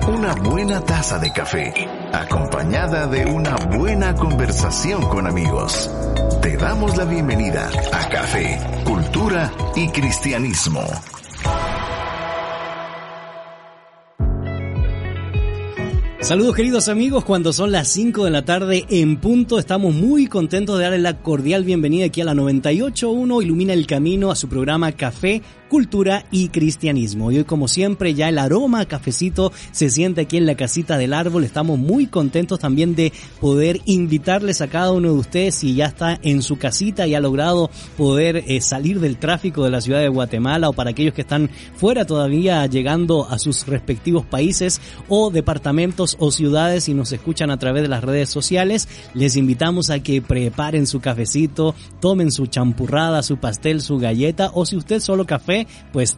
una buena taza de café, acompañada de una buena conversación con amigos. Te damos la bienvenida a Café, Cultura y Cristianismo. Saludos queridos amigos, cuando son las 5 de la tarde en punto, estamos muy contentos de darle la cordial bienvenida aquí a la 98.1 Ilumina el Camino a su programa Café, Cultura y Cristianismo. Y hoy como siempre ya el aroma cafecito se siente aquí en la casita del árbol, estamos muy contentos también de poder invitarles a cada uno de ustedes si ya está en su casita y ha logrado poder eh, salir del tráfico de la ciudad de Guatemala o para aquellos que están fuera todavía llegando a sus respectivos países o departamentos o ciudades y nos escuchan a través de las redes sociales, les invitamos a que preparen su cafecito, tomen su champurrada, su pastel, su galleta o si usted solo café, pues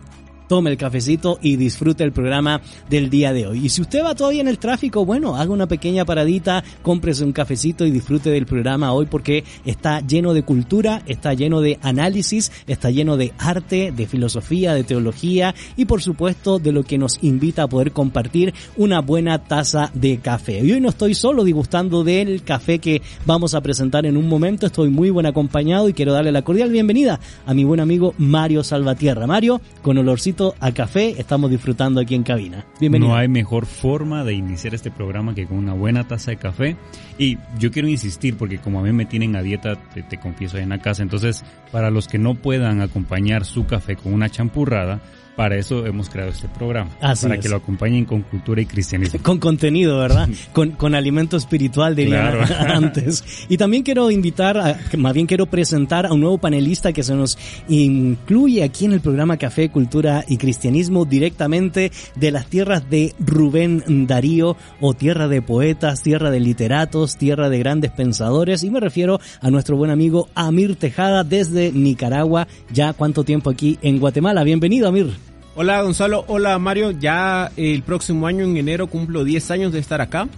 tome el cafecito y disfrute el programa del día de hoy. Y si usted va todavía en el tráfico, bueno, haga una pequeña paradita, cómprese un cafecito y disfrute del programa hoy porque está lleno de cultura, está lleno de análisis, está lleno de arte, de filosofía, de teología y por supuesto de lo que nos invita a poder compartir una buena taza de café. Y hoy no estoy solo disgustando del café que vamos a presentar en un momento, estoy muy buen acompañado y quiero darle la cordial bienvenida a mi buen amigo Mario Salvatierra. Mario, con olorcito a café estamos disfrutando aquí en cabina. Bienvenido. No hay mejor forma de iniciar este programa que con una buena taza de café. Y yo quiero insistir porque como a mí me tienen a dieta, te, te confieso en la casa, entonces para los que no puedan acompañar su café con una champurrada, para eso hemos creado este programa. Así para es. que lo acompañen con cultura y cristianismo. Con contenido, ¿verdad? Con, con alimento espiritual, diría Claro. antes. Y también quiero invitar, a, más bien quiero presentar a un nuevo panelista que se nos incluye aquí en el programa Café, Cultura y Cristianismo directamente de las tierras de Rubén Darío o tierra de poetas, tierra de literatos, tierra de grandes pensadores. Y me refiero a nuestro buen amigo Amir Tejada desde Nicaragua. Ya cuánto tiempo aquí en Guatemala. Bienvenido, Amir. Hola Gonzalo, hola Mario, ya el próximo año en enero cumplo 10 años de estar acá.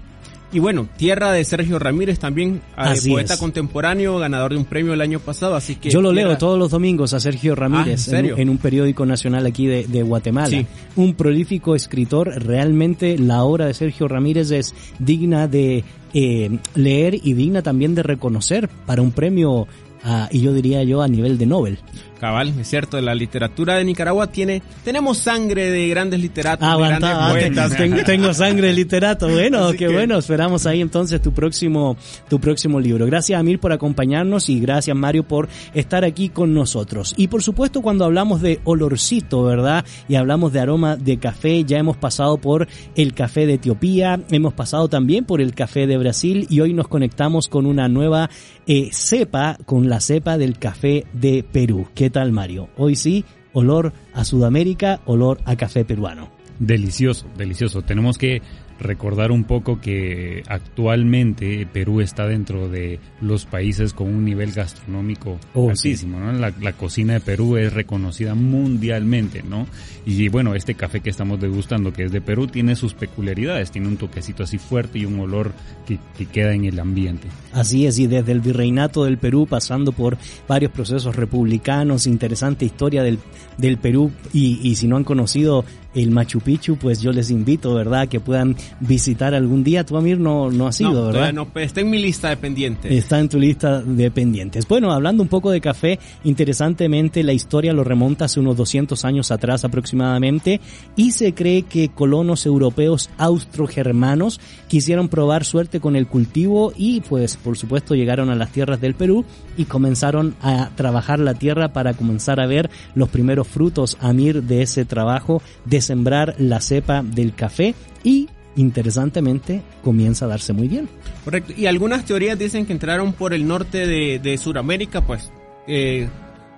Y bueno, tierra de Sergio Ramírez también, eh, Así poeta es. contemporáneo, ganador de un premio el año pasado, así que... Yo lo tierra- leo todos los domingos a Sergio Ramírez Ah, ¿en serio? en, en un periódico nacional aquí de, de Guatemala. Sí. Un prolífico escritor. Realmente la obra de Sergio Ramírez es digna de eh, leer y digna también de reconocer para un premio, ah, y yo diría yo, a nivel de Nobel. Cabal, es cierto, la literatura de Nicaragua tiene... Tenemos sangre de grandes literatos, de ah, grandes tengo, tengo sangre de literato. Bueno, Así qué que- bueno. Esperamos ahí entonces tu próximo, tu próximo libro. Gracias Amir por acompañarnos y gracias Mario por estar aquí con nosotros. Y por supuesto cuando hablamos de olorcito, ¿verdad? Y hablamos de aroma de café, ya hemos pasado por el café de Etiopía, hemos pasado también por el café de Brasil y hoy nos conectamos con una nueva eh, cepa, con la cepa del café de Perú. ¿Qué tal Mario? Hoy sí, olor a Sudamérica, olor a café peruano. Delicioso, delicioso. Tenemos que recordar un poco que actualmente Perú está dentro de los países con un nivel gastronómico Oh, altísimo, ¿no? La, la cocina de Perú es reconocida mundialmente, ¿no? Y bueno, este café que estamos degustando, que es de Perú, tiene sus peculiaridades, tiene un toquecito así fuerte y un olor que, que queda en el ambiente. Así es, y desde el virreinato del Perú, pasando por varios procesos republicanos, interesante historia del, del Perú, y, y si no han conocido el Machu Picchu, pues yo les invito, ¿verdad?, que puedan visitar algún día. Tú, Amir, no, no has No, ido, ¿verdad? no, pero está en mi lista de pendientes. Está en tu lista de pendientes. Bueno, hablando un poco de café, interesantemente la historia lo remonta hace unos 200 años atrás aproximadamente y se cree que colonos europeos austrogermanos quisieron probar suerte con el cultivo y pues por supuesto llegaron a las tierras del Perú y comenzaron a trabajar la tierra para comenzar a ver los primeros frutos Amir de ese trabajo de sembrar la cepa del café y interesantemente comienza a darse muy bien. Correcto. Y algunas teorías dicen que entraron por el norte de, de Sudamérica, pues eh,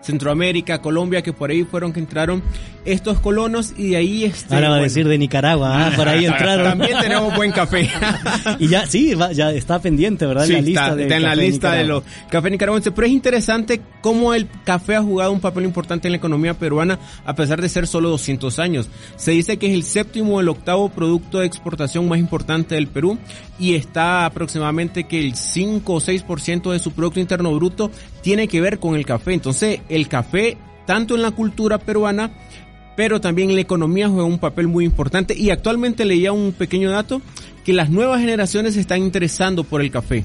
Centroamérica, Colombia, que por ahí fueron que entraron estos colonos y de ahí este, Ahora va a decir de Nicaragua, ah, por ahí entraron. También tenemos buen café. y ya, sí, va- ya está pendiente, ¿verdad? Sí, en la lista está, de está en la lista de los cafés nicaragüenses. Pero es interesante cómo el café ha jugado un papel importante en la economía peruana a pesar de ser solo 200 años. Se dice que es el séptimo o el octavo producto de exportación más importante del Perú y está aproximadamente que el 5 o 6% de su Producto Interno Bruto tiene que ver con el café. Entonces el café, tanto en la cultura peruana, pero también la economía juega un papel muy importante y actualmente leía un pequeño dato que las nuevas generaciones se están interesando por el café.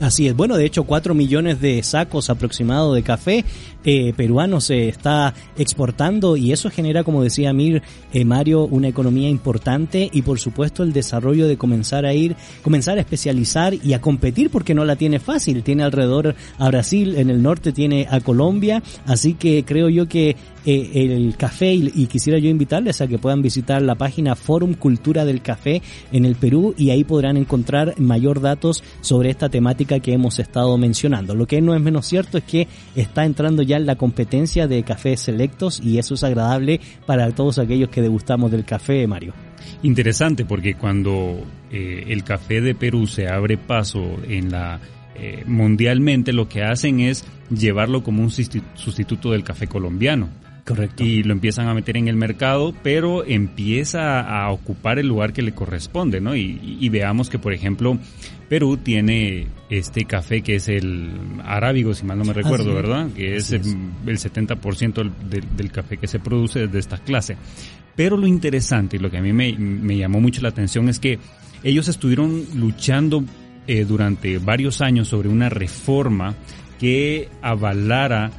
Así es. Bueno, de hecho, 4 millones de sacos aproximados de café eh, peruano se está exportando y eso genera, como decía Mir, eh, Mario, una economía importante y por supuesto el desarrollo de comenzar a ir, comenzar a especializar y a competir porque no la tiene fácil. Tiene alrededor a Brasil, en el norte tiene a Colombia, así que creo yo que eh, el café y, y quisiera yo invitarles a que puedan visitar la página Forum Cultura del Café en el Perú y ahí podrán encontrar mayor datos sobre esta temática que hemos estado mencionando. Lo que no es menos cierto es que está entrando ya la competencia de cafés selectos y eso es agradable para todos aquellos que degustamos del café, Mario. Interesante porque cuando eh, el café de Perú se abre paso en la eh, mundialmente lo que hacen es llevarlo como un sustitu- sustituto del café colombiano Correcto. y lo empiezan a meter en el mercado, pero empieza a ocupar el lugar que le corresponde, ¿no? Y, y veamos que, por ejemplo, Perú tiene este café que es el arábigo, si mal no me recuerdo. ¿verdad? Que es, el 70% del, del- del café que se produce de esta clase. Pero lo interesante y lo que a mí me, me llamó mucho la atención es que ellos estuvieron luchando eh, durante varios años sobre una reforma que avalara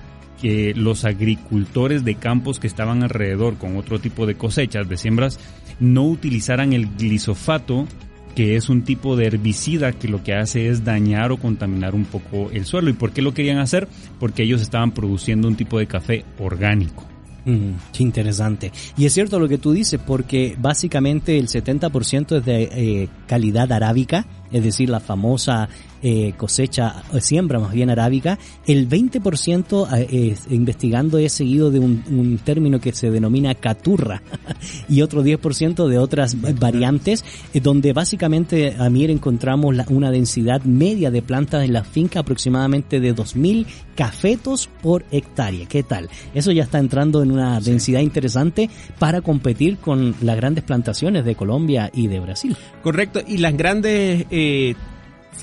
los agricultores de campos que estaban alrededor con otro tipo de cosechas, de siembras, no utilizaran el glisofato, que es un tipo de herbicida que lo que hace es dañar o contaminar un poco el suelo. ¿Y por qué lo querían hacer? Porque ellos estaban produciendo un tipo de café orgánico. Mm, qué interesante. Y es cierto lo que tú dices, porque básicamente el 70% es de eh, calidad arábica, es decir, la famosa eh, cosecha, eh, siembra más bien arábica. El 20% eh, es- investigando es seguido de un, un término que se denomina caturra y otro 10% de otras variantes, eh, donde básicamente a Mir encontramos la- una densidad media de plantas en la finca aproximadamente de 2.000 cafetos por hectárea. ¿Qué tal? Eso ya está entrando en una densidad interesante para competir con las grandes plantaciones de Colombia y de Brasil. Correcto, y las grandes eh,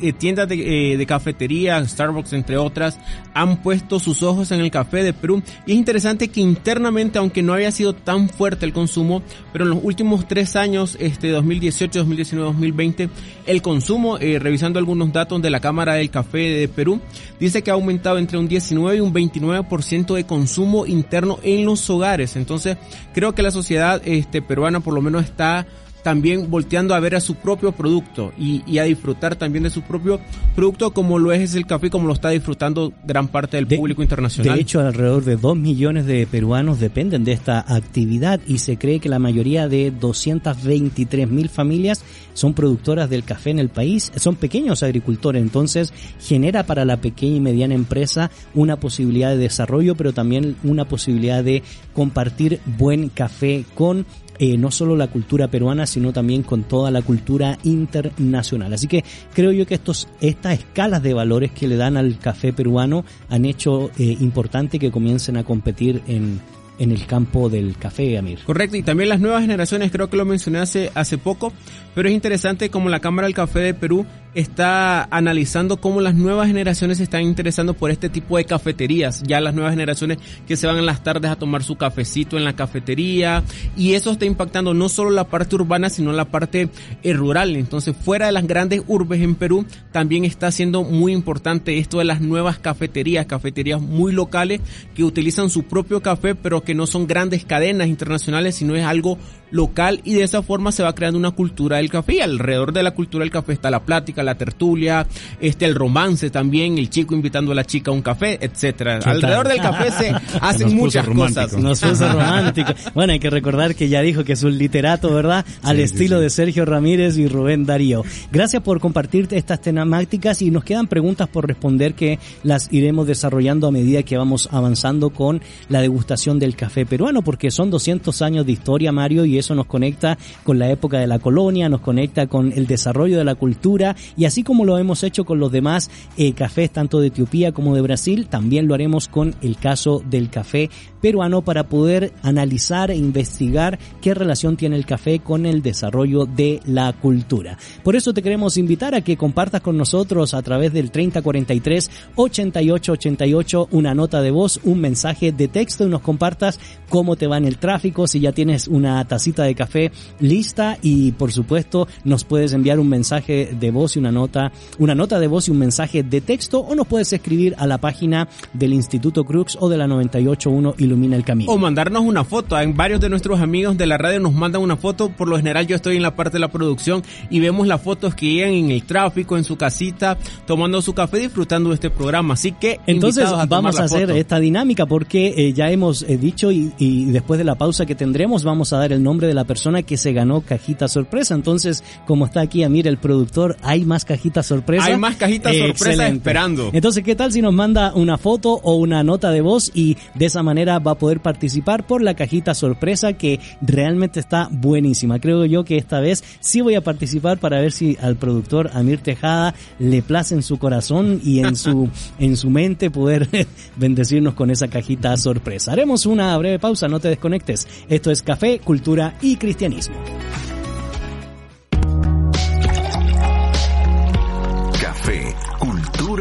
eh, tiendas de, eh, cafetería, Starbucks entre otras, han puesto sus ojos en el café de Perú. Y es interesante que internamente, aunque no había sido tan fuerte el consumo, pero en los últimos tres años, este 2018, 2019, 2020, el consumo, eh, revisando algunos datos de la Cámara del Café de Perú, dice que ha aumentado entre un 19 y un 29% de consumo interno en los hogares. Entonces, creo que la sociedad este, peruana por lo menos está también volteando a ver a su propio producto y, y a disfrutar también de su propio producto como lo es el café, como lo está disfrutando gran parte del De- público internacional. De hecho, alrededor de 2 millones de peruanos dependen de esta actividad y se cree que la mayoría de 223 mil familias son productoras del café en el país. Son pequeños agricultores, entonces genera para la pequeña y mediana empresa una posibilidad de desarrollo, pero también una posibilidad de compartir buen café con eh, no solo la cultura peruana, sino también con toda la cultura internacional. Así que creo yo que estos, estas escalas de valores que le dan al café peruano han hecho eh, importante que comiencen a competir en, en el campo del café, Amir. Correcto, y también las nuevas generaciones, creo que lo mencioné hace, hace poco, pero es interesante como la Cámara del Café de Perú está analizando cómo las nuevas generaciones se están interesando por este tipo de cafeterías, ya las nuevas generaciones que se van en las tardes a tomar su cafecito en la cafetería, y eso está impactando no solo la parte urbana, sino la parte eh, rural. Entonces, fuera de las grandes urbes en Perú, también está siendo muy importante esto de las nuevas cafeterías, cafeterías muy locales que utilizan su propio café, pero que no son grandes cadenas internacionales, sino es algo local y de esa forma se va creando una cultura del café. Y alrededor de la cultura del café está la plática, la tertulia, este el romance también, el chico invitando a la chica a un café, etcétera. Alrededor del café se hacen muchas cosas. Nos puso romántico. Bueno, hay que recordar que ya dijo que es un literato, ¿verdad? Al estilo de Sergio Ramírez y Rubén Darío. Gracias por compartirte estas temáticas y nos quedan preguntas por responder que las iremos desarrollando a medida que vamos avanzando con la degustación del café peruano, porque son 200 años de historia, Mario, y eso nos conecta con la época de la colonia, nos conecta con el desarrollo de la cultura y así como lo hemos hecho con los demás eh, cafés tanto de Etiopía como de Brasil, también lo haremos con el caso del café peruano para poder analizar e investigar qué relación tiene el café con el desarrollo de la cultura. Por eso te queremos invitar a que compartas con nosotros a través del 3043 8888 una nota de voz, un mensaje de texto y nos compartas cómo te va en el tráfico, si ya tienes una tacita de café lista y por supuesto nos puedes enviar un mensaje de voz una nota, una nota de voz y un mensaje de texto o nos puedes escribir a la página del Instituto Crux o de la 981 y ilumina el camino. O mandarnos una foto. En varios de nuestros amigos de la radio nos mandan una foto. Por lo general yo estoy en la parte de la producción y vemos las fotos que llegan en el tráfico, en su casita, tomando su café, disfrutando de este programa. Así que entonces vamos a hacer esta dinámica porque eh, ya hemos eh, dicho y, y, después de la pausa que tendremos vamos a dar el nombre de la persona que se ganó cajita sorpresa. Entonces, como está aquí Amir el productor, hay más cajitas sorpresa. Hay más cajitas sorpresa esperando. Entonces, ¿qué tal si nos manda una foto o una nota de voz y de esa manera va a poder participar por la cajita sorpresa que realmente está buenísima. Creo yo que esta vez sí voy a participar para ver si al productor Amir Tejada le place en su corazón y en su, en su mente poder bendecirnos con esa cajita sorpresa. Haremos una breve pausa, no te desconectes. Esto es Café, Cultura y Cristianismo.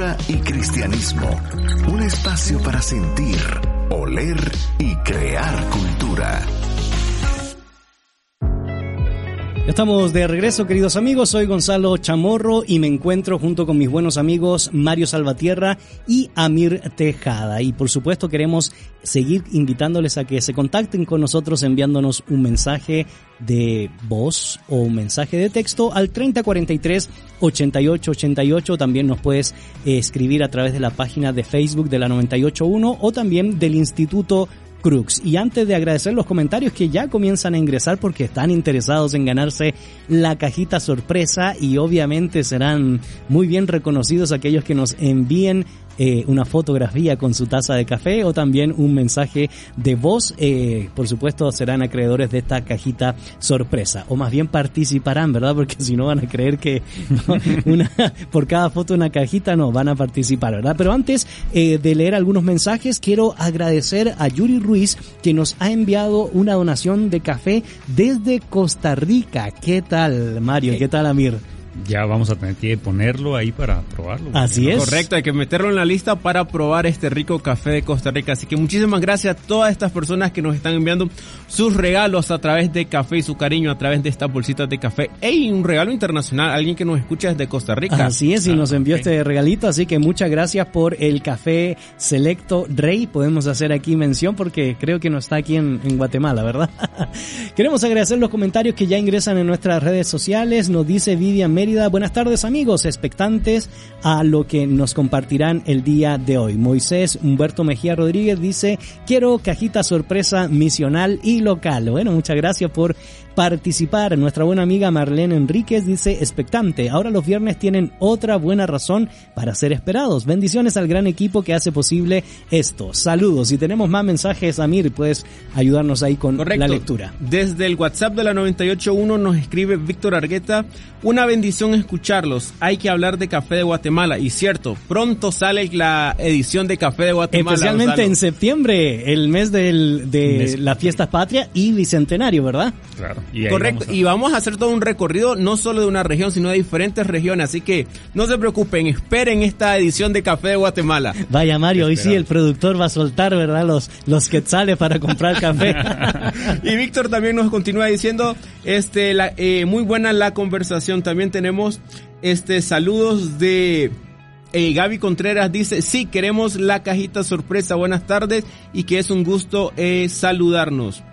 Cultura y Cristianismo. Un espacio para sentir oler y crear cultura. Estamos de regreso, queridos amigos. Soy Gonzalo Chamorro y me encuentro junto con mis buenos amigos Mario Salvatierra y Amir Tejada. Y por supuesto queremos seguir invitándoles a que se contacten con nosotros enviándonos un mensaje de voz o un mensaje de texto al 3043 8888. También nos puedes escribir a través de la página de Facebook de la 981 o también del Instituto Crux. Y antes de agradecer los comentarios que ya comienzan a ingresar porque están interesados en ganarse la cajita sorpresa y obviamente serán muy bien reconocidos aquellos que nos envíen eh, una fotografía con su taza de café o también un mensaje de voz. Eh, por supuesto, serán acreedores de esta cajita sorpresa. O más bien participarán, ¿verdad? Porque si no van a creer que una, por cada foto una cajita no, van a participar, ¿verdad? Pero antes eh, de leer algunos mensajes, quiero agradecer a Yuri Ruiz que nos ha enviado una donación de café desde Costa Rica. ¿Qué tal, Mario? ¿Qué tal, Amir? Ya vamos a tener que ponerlo ahí para probarlo. Así es. Correcto, hay que meterlo en la lista para probar este rico café de Costa Rica. Así que muchísimas gracias a todas estas personas que nos están enviando sus regalos a través de café y su cariño a través de estas bolsitas de café. ¡Ey! Un regalo internacional, alguien que nos escucha desde Costa Rica. Así es, y nos envió este regalito, así que muchas gracias por el café selecto Rey. Podemos hacer aquí mención porque creo que no está aquí en, en Guatemala, ¿verdad? Queremos agradecer los comentarios que ya ingresan en nuestras redes sociales. Nos dice Vivian Buenas tardes amigos, expectantes a lo que nos compartirán el día de hoy. Moisés Humberto Mejía Rodríguez dice, quiero cajita sorpresa misional y local. Bueno, muchas gracias por participar. Nuestra buena amiga Marlene Enríquez dice expectante. Ahora los viernes tienen otra buena razón para ser esperados. Bendiciones al gran equipo que hace posible esto. Saludos. Y tenemos más mensajes, Amir, puedes ayudarnos ahí con Correcto. la lectura. Desde el WhatsApp de la 981 nos escribe Víctor Argueta, una bendición escucharlos. Hay que hablar de Café de Guatemala. Y cierto, pronto sale la edición de Café de Guatemala. Especialmente Gonzalo. en septiembre, el mes del, de mes. las fiestas patria y bicentenario, ¿verdad? Claro. Y Correcto, vamos a... y vamos a hacer todo un recorrido no solo de una región, sino de diferentes regiones, así que no se preocupen, esperen esta edición de Café de Guatemala. Vaya Mario, hoy sí el productor va a soltar, ¿verdad? Los, los quetzales para comprar café. y Víctor también nos continúa diciendo, este, la, eh, muy buena la conversación, también tenemos este saludos de... Eh, Gaby Contreras dice, sí, queremos la cajita sorpresa, buenas tardes y que es un gusto eh, saludarnos.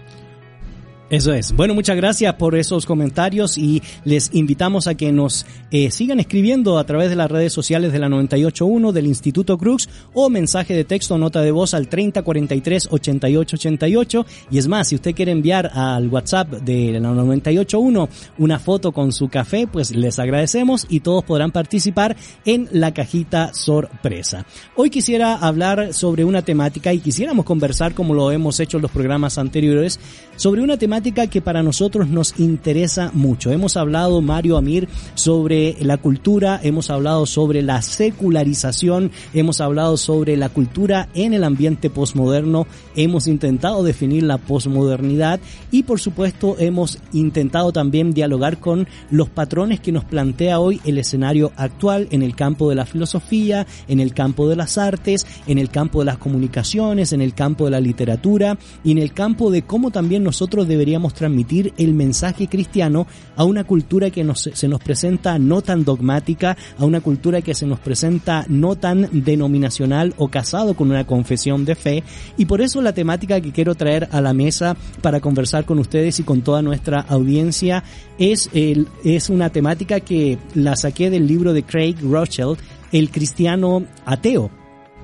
Eso es. Bueno, muchas gracias por esos comentarios y les invitamos a que nos eh, sigan escribiendo a través de las redes sociales de la 981 del Instituto Crux o mensaje de texto nota de voz al 3043 8888 y es más, si usted quiere enviar al WhatsApp de la 981 una foto con su café, pues les agradecemos y todos podrán participar en la cajita sorpresa. Hoy quisiera hablar sobre una temática y quisiéramos conversar como lo hemos hecho en los programas anteriores sobre una temática que para nosotros nos interesa mucho. Hemos hablado, Mario Amir, sobre la cultura, hemos hablado sobre la secularización, hemos hablado sobre la cultura en el ambiente posmoderno, hemos intentado definir la posmodernidad y por supuesto hemos intentado también dialogar con los patrones que nos plantea hoy el escenario actual en el campo de la filosofía, en el campo de las artes, en el campo de las comunicaciones, en el campo de la literatura y en el campo de cómo también nosotros deberíamos deberíamos transmitir el mensaje cristiano a una cultura que nos, se nos presenta no tan dogmática, a una cultura que se nos presenta no tan denominacional o casado con una confesión de fe. Y por eso la temática que quiero traer a la mesa para conversar con ustedes y con toda nuestra audiencia es, el, es una temática que la saqué del libro de Craig Rothschild, El cristiano ateo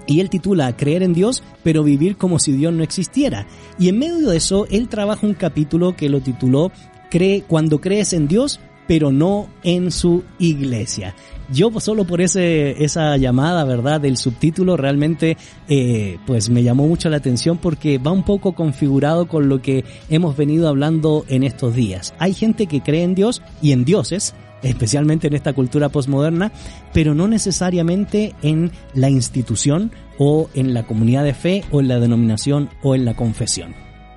y él titula Creer en Dios, pero vivir como si Dios no existiera. Y en medio de eso, él trabaja un capítulo que lo tituló Cree cuando crees en Dios, pero no en su iglesia. Yo solo por ese, esa llamada, ¿verdad? Del subtítulo realmente, eh, pues me llamó mucho la atención porque va un poco configurado con lo que hemos venido hablando en estos días. Hay gente que cree en Dios y en dioses, especialmente en esta cultura posmoderna, pero no necesariamente en la institución o en la comunidad de fe o en la denominación o en la confesión.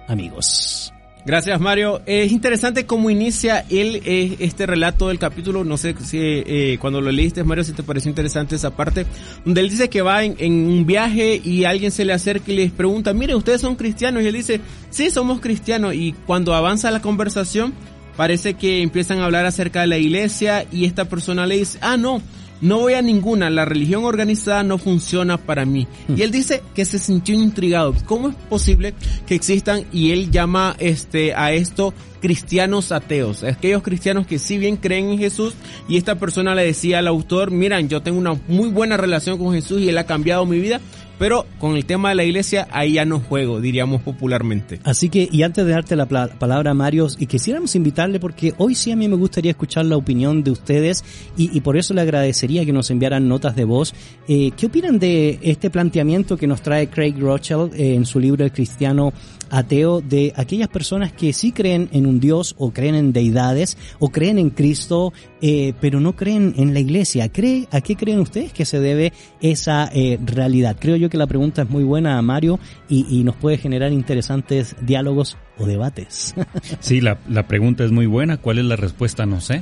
Amigos. Gracias Mario. Es interesante cómo inicia él eh, este relato del capítulo. No sé si eh, cuando lo leíste Mario si te pareció interesante esa parte donde él dice que va en, en, un viaje y alguien se le acerca y les pregunta, mire, ustedes son cristianos y él dice, sí, somos cristianos y cuando avanza la conversación parece que empiezan a hablar acerca de la iglesia y esta persona le dice, ah, no, no voy a ninguna, la religión organizada no funciona para mí. Y él dice que se sintió intrigado. ¿Cómo es posible que existan? Y él llama este, a esto cristianos ateos, aquellos cristianos que si bien creen en Jesús y esta persona le decía al autor, miran, yo tengo una muy buena relación con Jesús y él ha cambiado mi vida, pero con el tema de la iglesia, ahí ya no juego, diríamos popularmente. Así que, y antes de darte la palabra, Mario, y quisiéramos invitarle, porque hoy sí a mí me gustaría escuchar la opinión de ustedes, y, por eso le agradecería que nos enviaran notas de voz. Eh, ¿Qué opinan de este planteamiento que nos trae Craig Rothschild eh, en su libro El Cristiano ateo de aquellas personas que sí creen en un Dios o creen en deidades o creen en Cristo, eh, pero no creen en la iglesia. ¿Cree, ¿A qué creen ustedes que se debe esa eh, realidad? Creo yo que la pregunta es muy buena, Mario, y, y nos puede generar interesantes diálogos o debates. Sí, la, la pregunta es muy buena. ¿Cuál es la respuesta? No sé.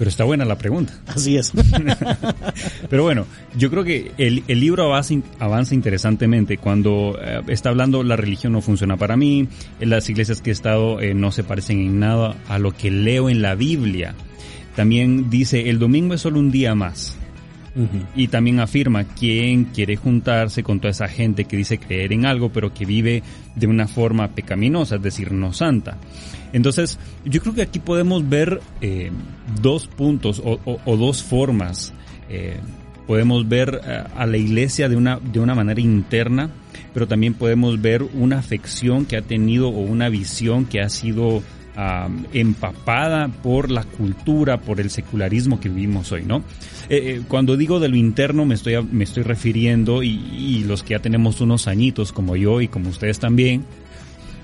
Pero está buena la pregunta. Así es. Pero bueno, yo creo que el, el libro avanza, avanza, interesantemente cuando eh, está hablando la religión no funciona para mí, en las iglesias que he estado eh, no se parecen en nada a lo que leo en la Biblia. También dice, el domingo es solo un día más. Y también afirma quién quiere juntarse con toda esa gente que dice creer en algo, pero que vive de una forma pecaminosa, es decir, no santa. Entonces, yo creo que aquí podemos ver eh, dos puntos o, dos formas. Eh, podemos ver eh, a la iglesia de una, de una manera interna, pero también podemos ver una afección que ha tenido o una visión que ha sido empapada por la cultura, por el secularismo que vivimos hoy, ¿no? cuando digo de lo interno me estoy, me estoy refiriendo y, y, los que ya tenemos unos añitos como yo y como ustedes también,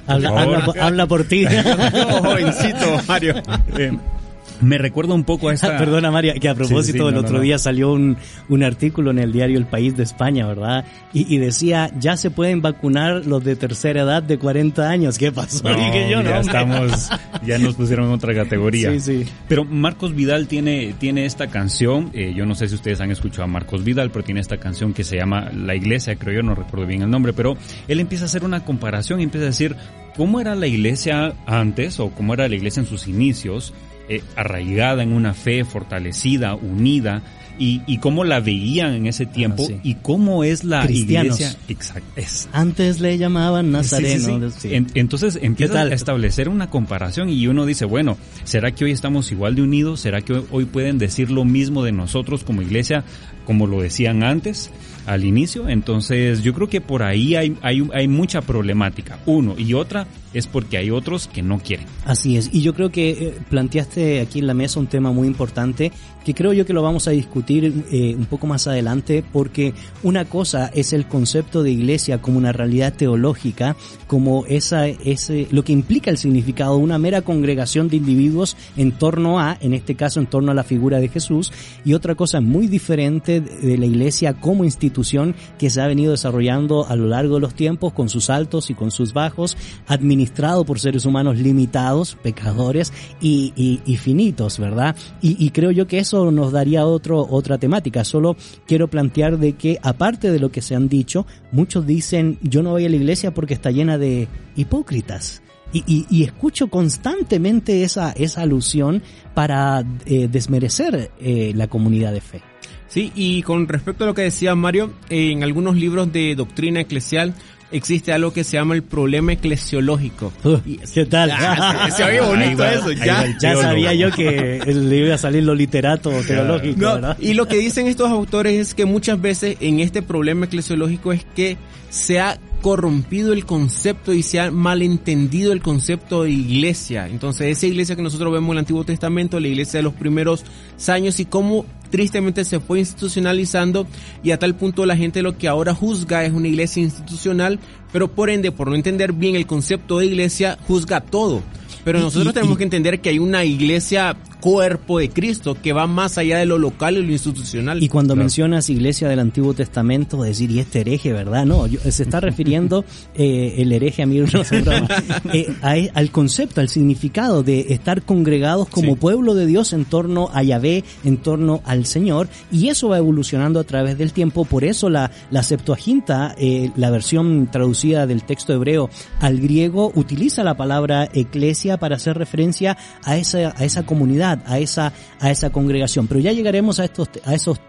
Habla, por ti. Mario. Eh, me recuerda un poco a esta... Perdona, María, que a propósito el otro día salió un, un artículo en el diario El País de España, ¿verdad? Y, decía, ya se pueden vacunar los de tercera edad de 40 años. ¿Qué pasó? yo, ya estamos, ya nos pusieron en otra categoría. Sí, sí. Pero Marcos Vidal tiene, tiene esta canción, eh, yo no sé si ustedes han escuchado a Marcos Vidal, pero tiene esta canción que se llama La Iglesia, creo yo, no recuerdo bien el nombre, pero él empieza a hacer una comparación y empieza a decir, ¿cómo era la iglesia antes o cómo era la iglesia en sus inicios? Eh, arraigada en una fe, fortalecida, unida, y, y cómo la veían en ese tiempo Ah, sí. y cómo es la Cristianos. iglesia. Exacto. es- Antes le llamaban Nazareno. Sí, sí. En- entonces empieza a establecer una comparación y uno dice, bueno, ¿será que hoy estamos igual de unidos? ¿Será que hoy pueden decir lo mismo de nosotros como iglesia, como lo decían antes, al inicio? Entonces yo creo que por ahí hay, hay, mucha problemática. Uno y otra es porque hay otros que no quieren. Así es, y yo creo que eh, planteaste aquí en la mesa un tema muy importante que creo yo que lo vamos a discutir eh, un poco más adelante porque una cosa es el concepto de iglesia como una realidad teológica, como esa, ese, lo que implica el significado de una mera congregación de individuos en torno a, en este caso en torno a la figura de Jesús, y otra cosa muy diferente de la iglesia como institución que se ha venido desarrollando a lo largo de los tiempos con sus altos y con sus bajos, administrado por seres humanos limitados, pecadores y, finitos, ¿verdad? Y, creo yo que eso nos daría otro, otra temática. Solo quiero plantear de que aparte de lo que se han dicho, muchos dicen yo no voy a la iglesia porque está llena de hipócritas. Y escucho constantemente esa, esa alusión para eh, desmerecer eh, la comunidad de fe. Sí, y con respecto a lo que decía Mario, en algunos libros de doctrina eclesial existe algo que se llama el problema eclesiológico. Y- ¿Qué tal? Ah, se, se oye bonito va, eso, ya. sabía yo que le iba a salir lo literato teológico, No, ¿verdad? y lo que dicen estos autores es que muchas veces en este problema eclesiológico es que se ha corrompido el concepto y se ha malentendido el concepto de iglesia. Entonces, esa iglesia que nosotros vemos en el Antiguo Testamento, la iglesia de los primeros años y cómo tristemente se fue institucionalizando y a tal punto la gente lo que ahora juzga es una iglesia institucional, pero por ende, por no entender bien el concepto de iglesia, juzga todo. Pero nosotros y- tenemos que entender que hay una iglesia cuerpo de Cristo que va más allá de lo local y lo institucional. Y cuando Claro. mencionas iglesia del Antiguo Testamento, decir, y este hereje, ¿verdad? No, yo- se está refiriendo eh, el hereje a mí, no eh, a- al concepto, al significado de estar congregados como Sí. pueblo de Dios en torno a Yahvé, en torno al Señor, y eso va evolucionando a través del tiempo. Por eso la, la Septuaginta, eh, la versión traducida del texto hebreo al griego, utiliza la palabra eclesia para hacer referencia a esa, a esa comunidad, a esa, a esa congregación. Pero ya llegaremos a estos, a esos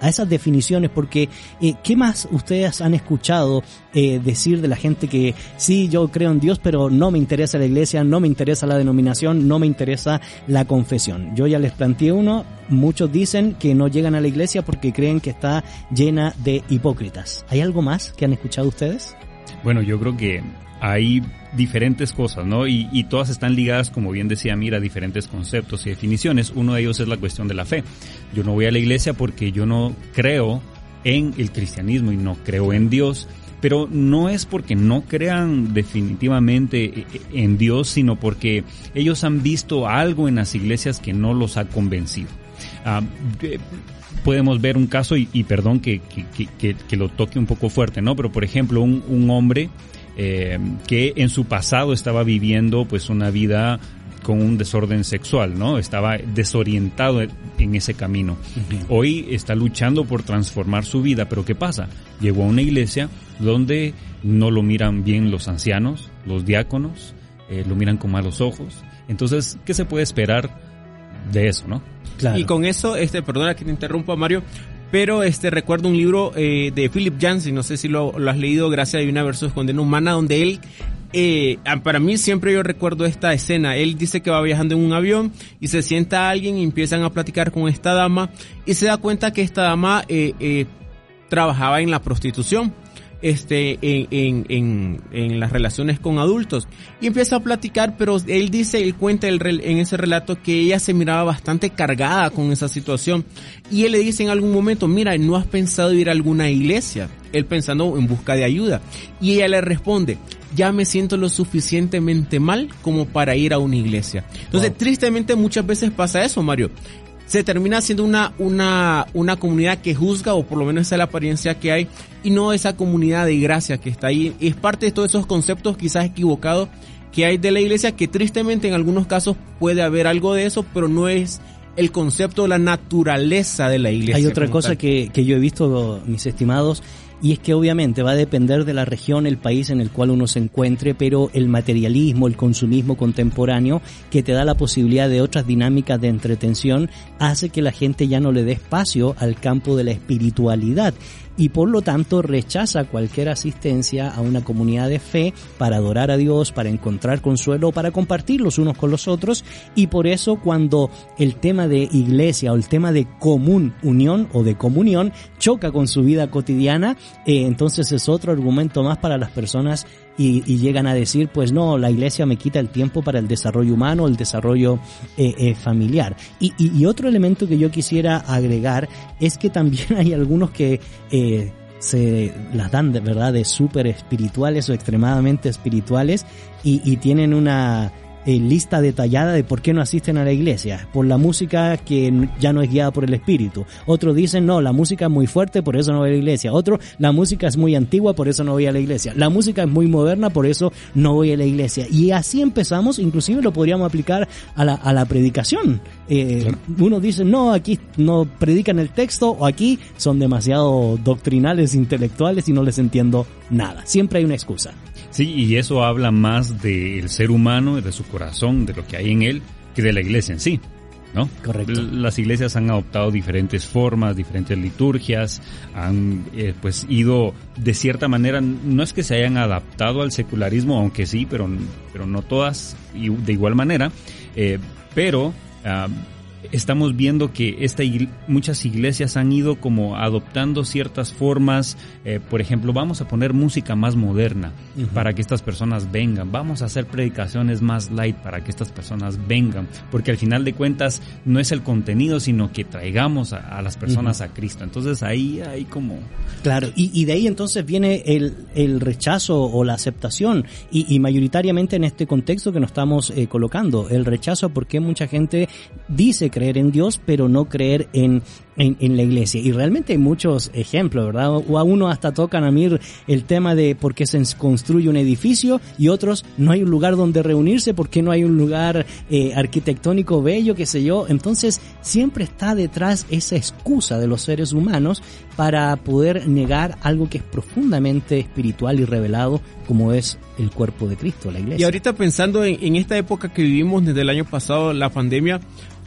a esas definiciones porque eh, ¿qué más ustedes han escuchado eh, decir de la gente que sí, yo creo en Dios, pero no me interesa la iglesia, no me interesa la denominación, no me interesa la confesión? Yo ya les planteé uno, muchos dicen que no llegan a la iglesia porque creen que está llena de hipócritas. ¿Hay algo más que han escuchado ustedes? Bueno, yo creo que hay diferentes cosas, ¿no? Y, y todas están ligadas, como bien decía Mira, a diferentes conceptos y definiciones. Uno de ellos es la cuestión de la fe. Yo no voy a la iglesia porque yo no creo en el cristianismo y no creo en Dios. Pero no es porque no crean definitivamente eh, en Dios, sino porque ellos han visto algo en las iglesias que no los ha convencido. Ah, podemos ver un caso, y, perdón que, lo toque un poco fuerte, ¿no? Pero por ejemplo, un hombre eh, que en su pasado estaba viviendo pues una vida con un desorden sexual, ¿no? Estaba desorientado en ese camino. Hoy está luchando por transformar su vida, pero ¿qué pasa? Llegó a una iglesia donde no lo miran bien los ancianos, los diáconos, eh, lo miran con malos ojos. Entonces, ¿qué se puede esperar de eso, no? Claro. Y con eso, este, perdona que te interrumpa Mario, pero este recuerdo un libro eh, de Philip Yancey, no sé si lo, has leído, gracias a una versión condena humana, donde él, eh, para mí siempre yo recuerdo esta escena, él dice que va viajando en un avión y se sienta alguien y empiezan a platicar con esta dama y se da cuenta que esta dama eh, eh, trabajaba en la prostitución este en, en, en, en las relaciones con adultos. Y empieza a platicar pero él dice él cuenta el en ese relato que ella se miraba bastante cargada con esa situación. Y él le dice en algún momento mira no has pensado ir a alguna iglesia él pensando en busca de ayuda. Y ella le responde ya me siento lo suficientemente mal como para ir a una iglesia. Entonces Wow. tristemente muchas veces pasa eso Mario se termina siendo una, una, una comunidad que juzga, o por lo menos esa es la apariencia que hay, y no esa comunidad de gracia que está ahí. Es parte de todos esos conceptos quizás equivocados que hay de la iglesia, que tristemente en algunos casos puede haber algo de eso, pero no es el concepto, la naturaleza de la iglesia. Hay otra cosa que, que yo he visto, mis estimados, y es que obviamente va a depender de la región, el país en el cual uno se encuentre, pero el materialismo, el consumismo contemporáneo que te da la posibilidad de otras dinámicas de entretención hace que la gente ya no le dé espacio al campo de la espiritualidad y por lo tanto rechaza cualquier asistencia a una comunidad de fe para adorar a Dios, para encontrar consuelo, para compartir los unos con los otros. Y por eso cuando el tema de iglesia o el tema de común unión o de comunión choca con su vida cotidiana, eh, entonces es otro argumento más para las personas y, llegan a decir, pues no, la iglesia me quita el tiempo para el desarrollo humano, el desarrollo eh, eh, familiar. Y, y, otro elemento que yo quisiera agregar es que también hay algunos que eh, se las dan de verdad de súper espirituales o extremadamente espirituales y, y tienen una eh, lista detallada de por qué no asisten a la iglesia, por la música que ya no es guiada por el espíritu. Otros dicen, no, la música es muy fuerte, por eso no voy a la iglesia. Otro, la música es muy antigua, por eso no voy a la iglesia. La música es muy moderna, por eso no voy a la iglesia. Y así empezamos, inclusive lo podríamos aplicar a la, a la predicación. Eh, Uno dice, no, aquí no predican el texto, o aquí son demasiado doctrinales, intelectuales y no les entiendo nada. Siempre hay una excusa. Sí, y eso habla más del ser humano, de su corazón, de lo que hay en él, que de la iglesia en sí. ¿No? Correcto. Las iglesias han adoptado diferentes formas, diferentes liturgias, han eh, pues ido de cierta manera, no es que se hayan adaptado al secularismo, aunque sí, pero, pero no todas y de igual manera, eh, pero ah, estamos viendo que esta muchas iglesias han ido como adoptando ciertas formas, eh, por ejemplo, vamos a poner música más moderna para que estas personas vengan, vamos a hacer predicaciones más light para que estas personas vengan, porque al final de cuentas no es el contenido, sino que traigamos a, las personas a Cristo. Entonces ahí hay como... Claro, y, de ahí entonces viene el, el rechazo o la aceptación, y, mayoritariamente en este contexto que nos estamos eh, colocando, el rechazo porque mucha gente dice creer en Dios, pero no creer en, en, la iglesia. Y realmente hay muchos ejemplos, ¿verdad? O a uno hasta tocan a mí el tema de por qué se construye un edificio y otros no hay un lugar donde reunirse, por qué no hay un lugar eh, arquitectónico bello, qué sé yo. Entonces siempre está detrás esa excusa de los seres humanos para poder negar algo que es profundamente espiritual y revelado como es el cuerpo de Cristo, la iglesia. Y ahorita pensando en, en esta época que vivimos desde el año pasado, la pandemia,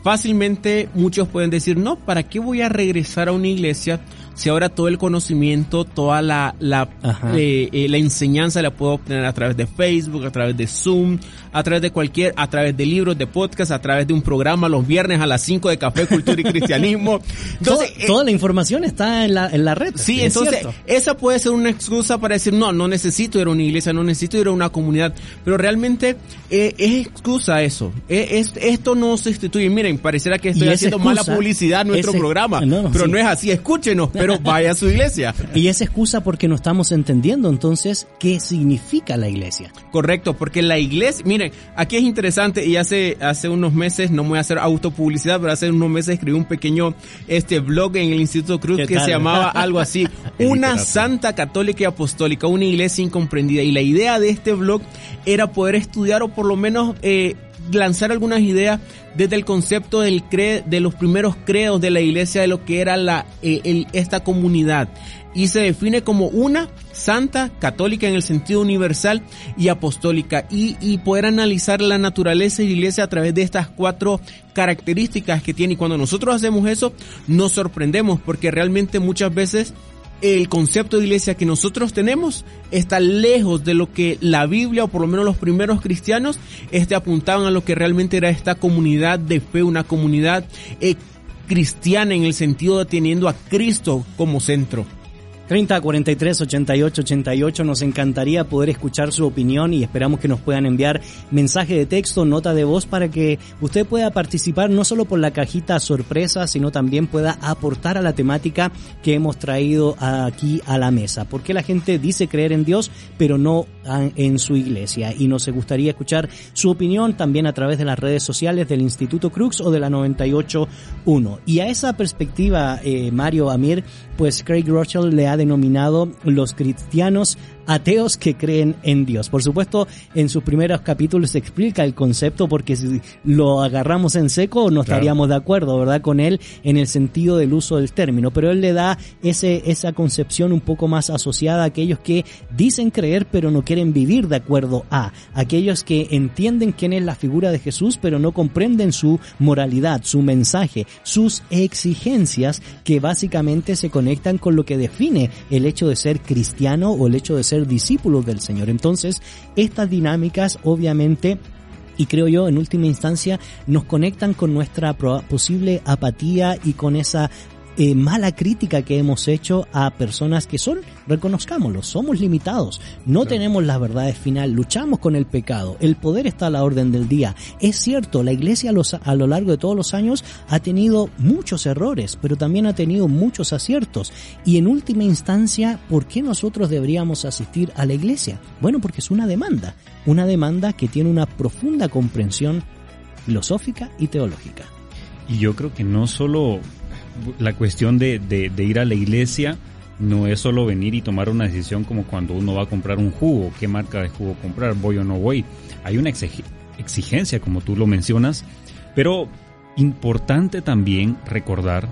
Fácilmente muchos pueden decir, no, ¿para qué voy a regresar a una iglesia si ahora todo el conocimiento, toda la, la, eh, eh, la enseñanza la puedo obtener a través de Facebook, a través de Zoom, a través de cualquier, a través de libros, de podcast, a través de un programa los viernes a las 5 de Café, Cultura y Cristianismo. Entonces, eh, toda, la información está en la, en la red. Sí, entonces esa puede ser una excusa para decir, no, no necesito ir a una iglesia, no necesito ir a una comunidad, pero realmente es excusa eso. Es, esto no sustituye. Miren, pareciera que estoy haciendo mala publicidad a nuestro programa, pero no es así. Escúchenos, pero vaya a su iglesia. Y esa excusa porque no estamos entendiendo entonces qué significa la iglesia. Correcto, porque la iglesia, miren, aquí es interesante y hace, hace unos meses, no voy a hacer autopublicidad, pero hace unos meses escribí un pequeño este blog en el Instituto Cruz que se llamaba algo así, una santa católica y apostólica, una iglesia incomprendida. Y la idea de este blog era poder estudiar o por lo menos eh, lanzar algunas ideas desde el concepto del cre de los primeros credos de la iglesia de lo que era la, eh, esta comunidad y se define como una santa, católica en el sentido universal y apostólica y, poder analizar la naturaleza de la iglesia a través de estas cuatro características que tiene y cuando nosotros hacemos eso nos sorprendemos porque realmente muchas veces el concepto de iglesia que nosotros tenemos está lejos de lo que la Biblia o por lo menos los primeros cristianos este, apuntaban a lo que realmente era esta comunidad de fe, una comunidad eh, cristiana en el sentido de teniendo a Cristo como centro. 30 43 88 88 nos encantaría poder escuchar su opinión y esperamos que nos puedan enviar mensaje de texto, nota de voz para que usted pueda participar no solo por la cajita sorpresa, sino también pueda aportar a la temática que hemos traído aquí a la mesa. Porque la gente dice creer en Dios, pero no en su iglesia y nos gustaría escuchar su opinión también a través de las redes sociales del Instituto Crux o de la 98.1. Y a esa perspectiva, eh, Mario Amir, pues Craig Rochelle le ha denominado los cristianos ateos que creen en Dios. Por supuesto, en sus primeros capítulos se explica el concepto porque si lo agarramos en seco no estaríamos de acuerdo, ¿verdad? Con él en el sentido del uso del término, pero él le da ese, esa concepción un poco más asociada a aquellos que dicen creer pero no quieren vivir de acuerdo a, aquellos que entienden quién es la figura de Jesús pero no comprenden su moralidad, su mensaje, sus exigencias que básicamente se conectan con lo que define el hecho de ser cristiano o el hecho de ser discípulo del Señor. Entonces, estas dinámicas obviamente y creo yo en última instancia nos conectan con nuestra posible apatía y con esa eh, mala crítica que hemos hecho a personas que son, reconozcámoslo, somos limitados, no tenemos las verdades final, luchamos con el pecado, el poder está a la orden del día. Es cierto, la iglesia a, lo largo de todos los años ha tenido muchos errores, pero también ha tenido muchos aciertos. Y en última instancia, ¿por qué nosotros deberíamos asistir a la iglesia? Bueno, porque es una demanda, una demanda que tiene una profunda comprensión filosófica y teológica. Y yo creo que no solo la cuestión de, ir a la iglesia no es solo venir y tomar una decisión como cuando uno va a comprar un jugo, qué marca de jugo comprar, voy o no voy. Hay una exigencia, como tú lo mencionas, pero importante también recordar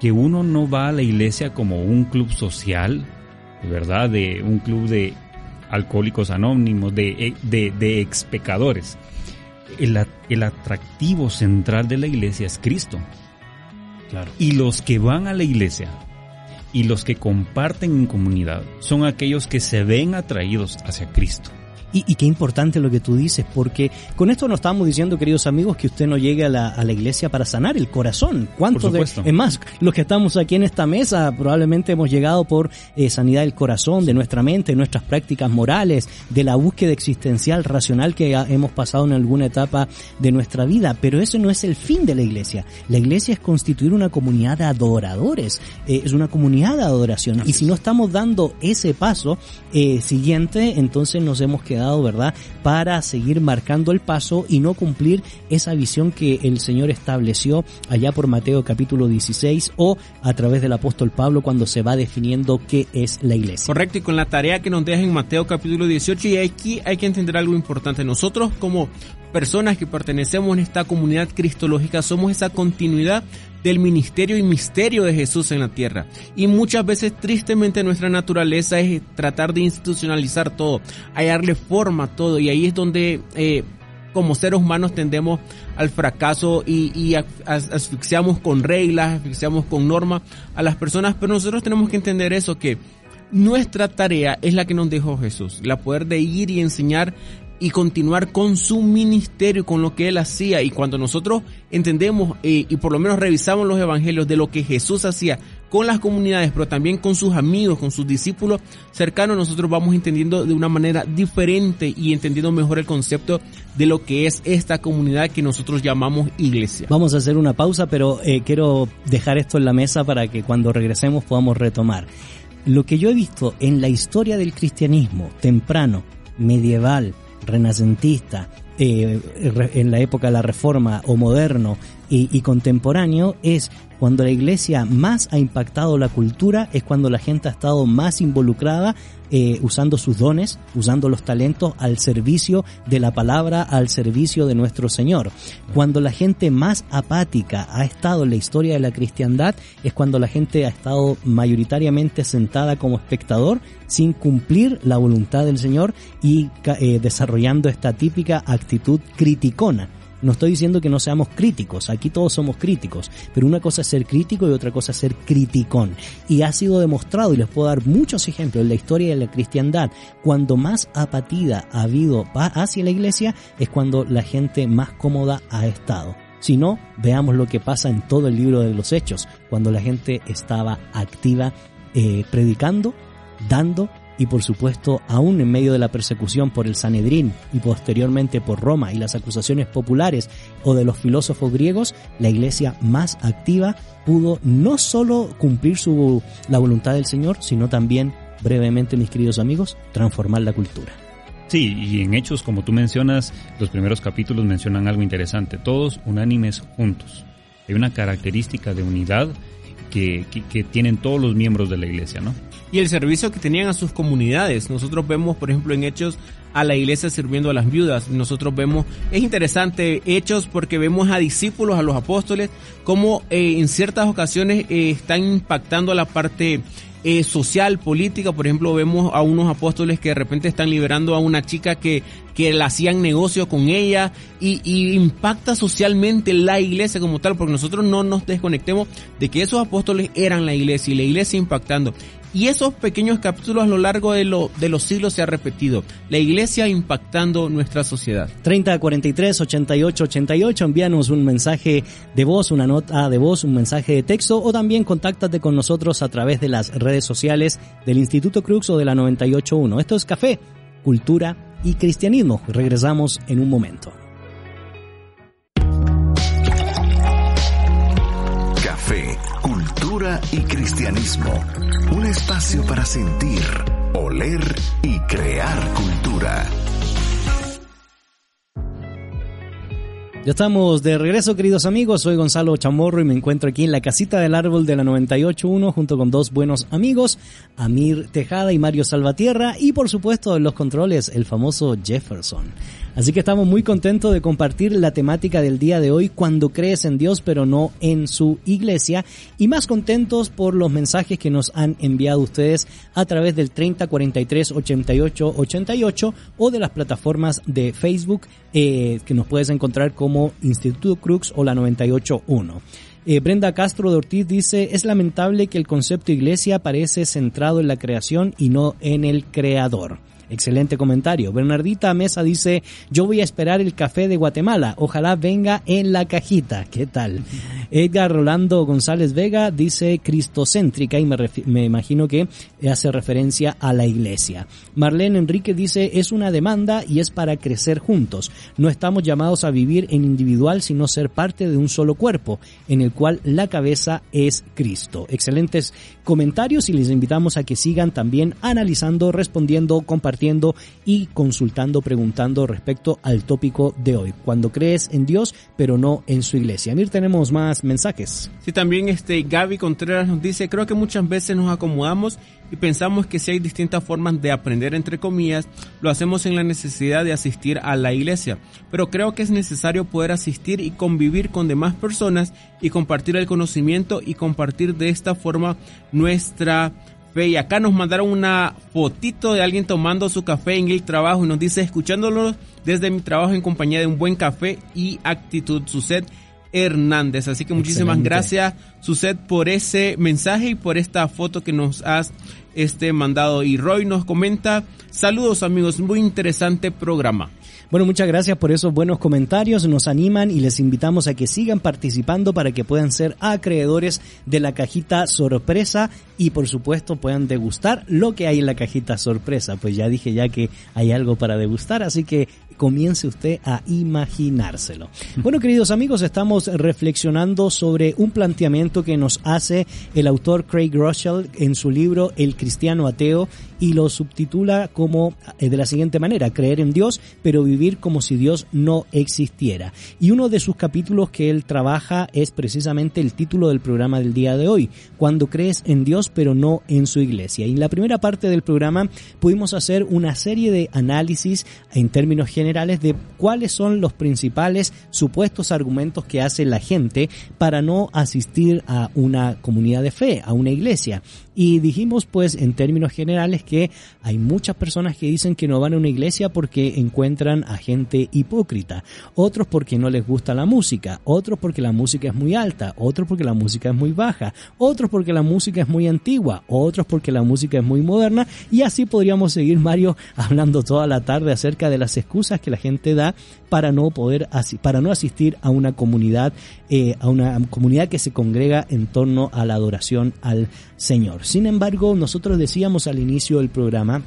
que uno no va a la iglesia como un club social, ¿verdad? De un club de alcohólicos anónimos, de, de, de ex pecadores. El atractivo central de la iglesia es Cristo. Y los que van a la iglesia y los que comparten en comunidad son aquellos que se ven atraídos hacia Cristo. Y, qué importante lo que tú dices, porque con esto no estamos diciendo, queridos amigos, que usted no llegue a la, a la iglesia para sanar el corazón. ¿Cuántos de, es más, los que estamos aquí en esta mesa probablemente hemos llegado por eh, sanidad del corazón, de nuestra mente, de nuestras prácticas morales, de la búsqueda existencial, racional que hemos pasado en alguna etapa de nuestra vida. Pero eso no es el fin de la iglesia. La iglesia es constituir una comunidad de adoradores, eh, es una comunidad de adoración. Y si no estamos dando ese paso eh, siguiente, entonces nos hemos quedado ¿verdad? Para seguir marcando el paso y no cumplir esa visión que el Señor estableció allá por Mateo capítulo 16 o a través del apóstol Pablo cuando se va definiendo qué es la iglesia. Correcto, y con la tarea que nos deja en Mateo capítulo 18 y aquí hay que entender algo importante. Nosotros como personas que pertenecemos a esta comunidad cristológica somos esa continuidad del ministerio y misterio de Jesús en la tierra. Y muchas veces tristemente nuestra naturaleza es tratar de institucionalizar todo, hallarle forma a todo y ahí es donde eh, como seres humanos tendemos al fracaso y, y asfixiamos con reglas, asfixiamos con normas a las personas, pero nosotros tenemos que entender eso que nuestra tarea es la que nos dejó Jesús, la poder de ir y enseñar y continuar con su ministerio, con lo que él hacía. Y cuando nosotros entendemos eh, y por lo menos revisamos los evangelios de lo que Jesús hacía con las comunidades, pero también con sus amigos, con sus discípulos cercanos, nosotros vamos entendiendo de una manera diferente y entendiendo mejor el concepto de lo que es esta comunidad que nosotros llamamos iglesia. Vamos a hacer una pausa, pero eh, quiero dejar esto en la mesa para que cuando regresemos podamos retomar. Lo que yo he visto en la historia del cristianismo temprano, medieval, renacentista, eh, en la época de la Reforma o moderno y, contemporáneo es cuando la iglesia más ha impactado la cultura, es cuando la gente ha estado más involucrada eh, usando sus dones, usando los talentos al servicio de la palabra, al servicio de nuestro Señor. Cuando la gente más apática ha estado en la historia de la cristiandad, es cuando la gente ha estado mayoritariamente sentada como espectador sin cumplir la voluntad del Señor y eh, desarrollando esta típica actitud criticona no estoy diciendo que no seamos críticos, aquí todos somos críticos, pero una cosa es ser crítico y otra cosa es ser criticón. Y ha sido demostrado, y les puedo dar muchos ejemplos en la historia de la cristiandad, cuando más apatida ha habido hacia la iglesia es cuando la gente más cómoda ha estado. Si no, veamos lo que pasa en todo el libro de los hechos, cuando la gente estaba activa eh, predicando, dando y por supuesto aún en medio de la persecución por el Sanedrín y posteriormente por Roma y las acusaciones populares o de los filósofos griegos, la iglesia más activa pudo no solo cumplir su, la voluntad del Señor, sino también, brevemente mis queridos amigos, transformar la cultura. Sí, y en Hechos, como tú mencionas, los primeros capítulos mencionan algo interesante, todos unánimes juntos. Hay una característica de unidad que, que tienen todos los miembros de la iglesia, ¿no? Y el servicio que tenían a sus comunidades. Nosotros vemos, por ejemplo, en Hechos a la iglesia sirviendo a las viudas. Nosotros vemos, es interesante Hechos porque vemos a discípulos, a los apóstoles, como eh, en ciertas ocasiones eh, están impactando a la parte eh, social, política. Por ejemplo, vemos a unos apóstoles que de repente están liberando a una chica que, que la hacían negocio con ella y, y, impacta socialmente la iglesia como tal, porque nosotros no nos desconectemos de que esos apóstoles eran la iglesia y la iglesia impactando. Y esos pequeños capítulos a lo largo de, lo, de los siglos se ha repetido. La iglesia impactando nuestra sociedad. 30 43 88 88. Envíanos un mensaje de voz, una nota de voz, un mensaje de texto o también contáctate con nosotros a través de las redes sociales del Instituto Crux o de la 981. Esto es Café, Cultura y Cristianismo. Regresamos en un momento. Y Cristianismo. Un espacio para sentir, oler y crear cultura. Ya estamos de regreso, queridos amigos. Soy Gonzalo Chamorro y me encuentro aquí en la casita del árbol de la 98.1 junto con dos buenos amigos, Amir Tejada y Mario Salvatierra, y por supuesto en los controles, el famoso Jefferson. Así que estamos muy contentos de compartir la temática del día de hoy, cuando crees en Dios pero no en su iglesia, y más contentos por los mensajes que nos han enviado ustedes a través del 30 43 88 88 o de las plataformas de Facebook eh, que nos puedes encontrar como Instituto Crux o la 98.1. Eh, Brenda Castro de Ortiz dice, es lamentable que el concepto iglesia parece centrado en la creación y no en el creador. Excelente comentario. Bernardita Mesa dice, yo voy a esperar el café de Guatemala. Ojalá venga en la cajita. ¿Qué tal? Edgar Rolando González Vega dice cristocéntrica y me, me imagino que hace referencia a la iglesia. Marlene Enrique dice, es una demanda y es para crecer juntos. No estamos llamados a vivir en individual, sino ser parte de un solo cuerpo, en el cual la cabeza es Cristo. Excelentes comentarios y les invitamos a que sigan también analizando, respondiendo, compartiendo y consultando, preguntando respecto al tópico de hoy. Cuando crees en Dios, pero no en su iglesia. Mir, tenemos más mensajes. Sí, también este Gaby Contreras nos dice, creo que muchas veces nos acomodamos y pensamos que si hay distintas formas de aprender, entre comillas, lo hacemos en la necesidad de asistir a la iglesia. Pero creo que es necesario poder asistir y convivir con demás personas y compartir el conocimiento y compartir de esta forma nuestra fe. Y acá nos mandaron una fotito de alguien tomando su café en el trabajo y nos dice, escuchándolo desde mi trabajo en compañía de un buen café y actitud, Suset Hernández. Así que muchísimas Excelente. gracias, Suset, por ese mensaje y por esta foto que nos has este mandado. Y Roy nos comenta, saludos amigos, muy interesante programa. Bueno, muchas gracias por esos buenos comentarios, nos animan y les invitamos a que sigan participando para que puedan ser acreedores de la cajita sorpresa y por supuesto puedan degustar lo que hay en la cajita sorpresa. Pues ya dije ya que hay algo para degustar, así que comience usted a imaginárselo. Bueno, queridos amigos, estamos reflexionando sobre un planteamiento que nos hace el autor Craig Rochelle en su libro El cristiano ateo y lo subtitula como eh, de la siguiente manera, creer en Dios, pero vivir como si Dios no existiera. Y uno de sus capítulos que él trabaja es precisamente el título del programa del día de hoy, cuando crees en Dios, pero no en su iglesia. Y en la primera parte del programa pudimos hacer una serie de análisis en términos generales de cuáles son los principales supuestos argumentos que hace la gente para no asistir a una comunidad de fe, a una iglesia. Y dijimos pues en términos generales que hay muchas personas que dicen que no van a una iglesia porque encuentran a gente hipócrita, otros porque no les gusta la música, otros porque la música es muy alta, otros porque la música es muy baja, otros porque la música es muy antigua, otros porque la música es muy moderna. Y así podríamos seguir Mario hablando toda la tarde acerca de las excusas que la gente da para no poder para no asistir a una comunidad eh, a una comunidad que se congrega en torno a la adoración al Señor. Sin embargo, nosotros decíamos al inicio del programa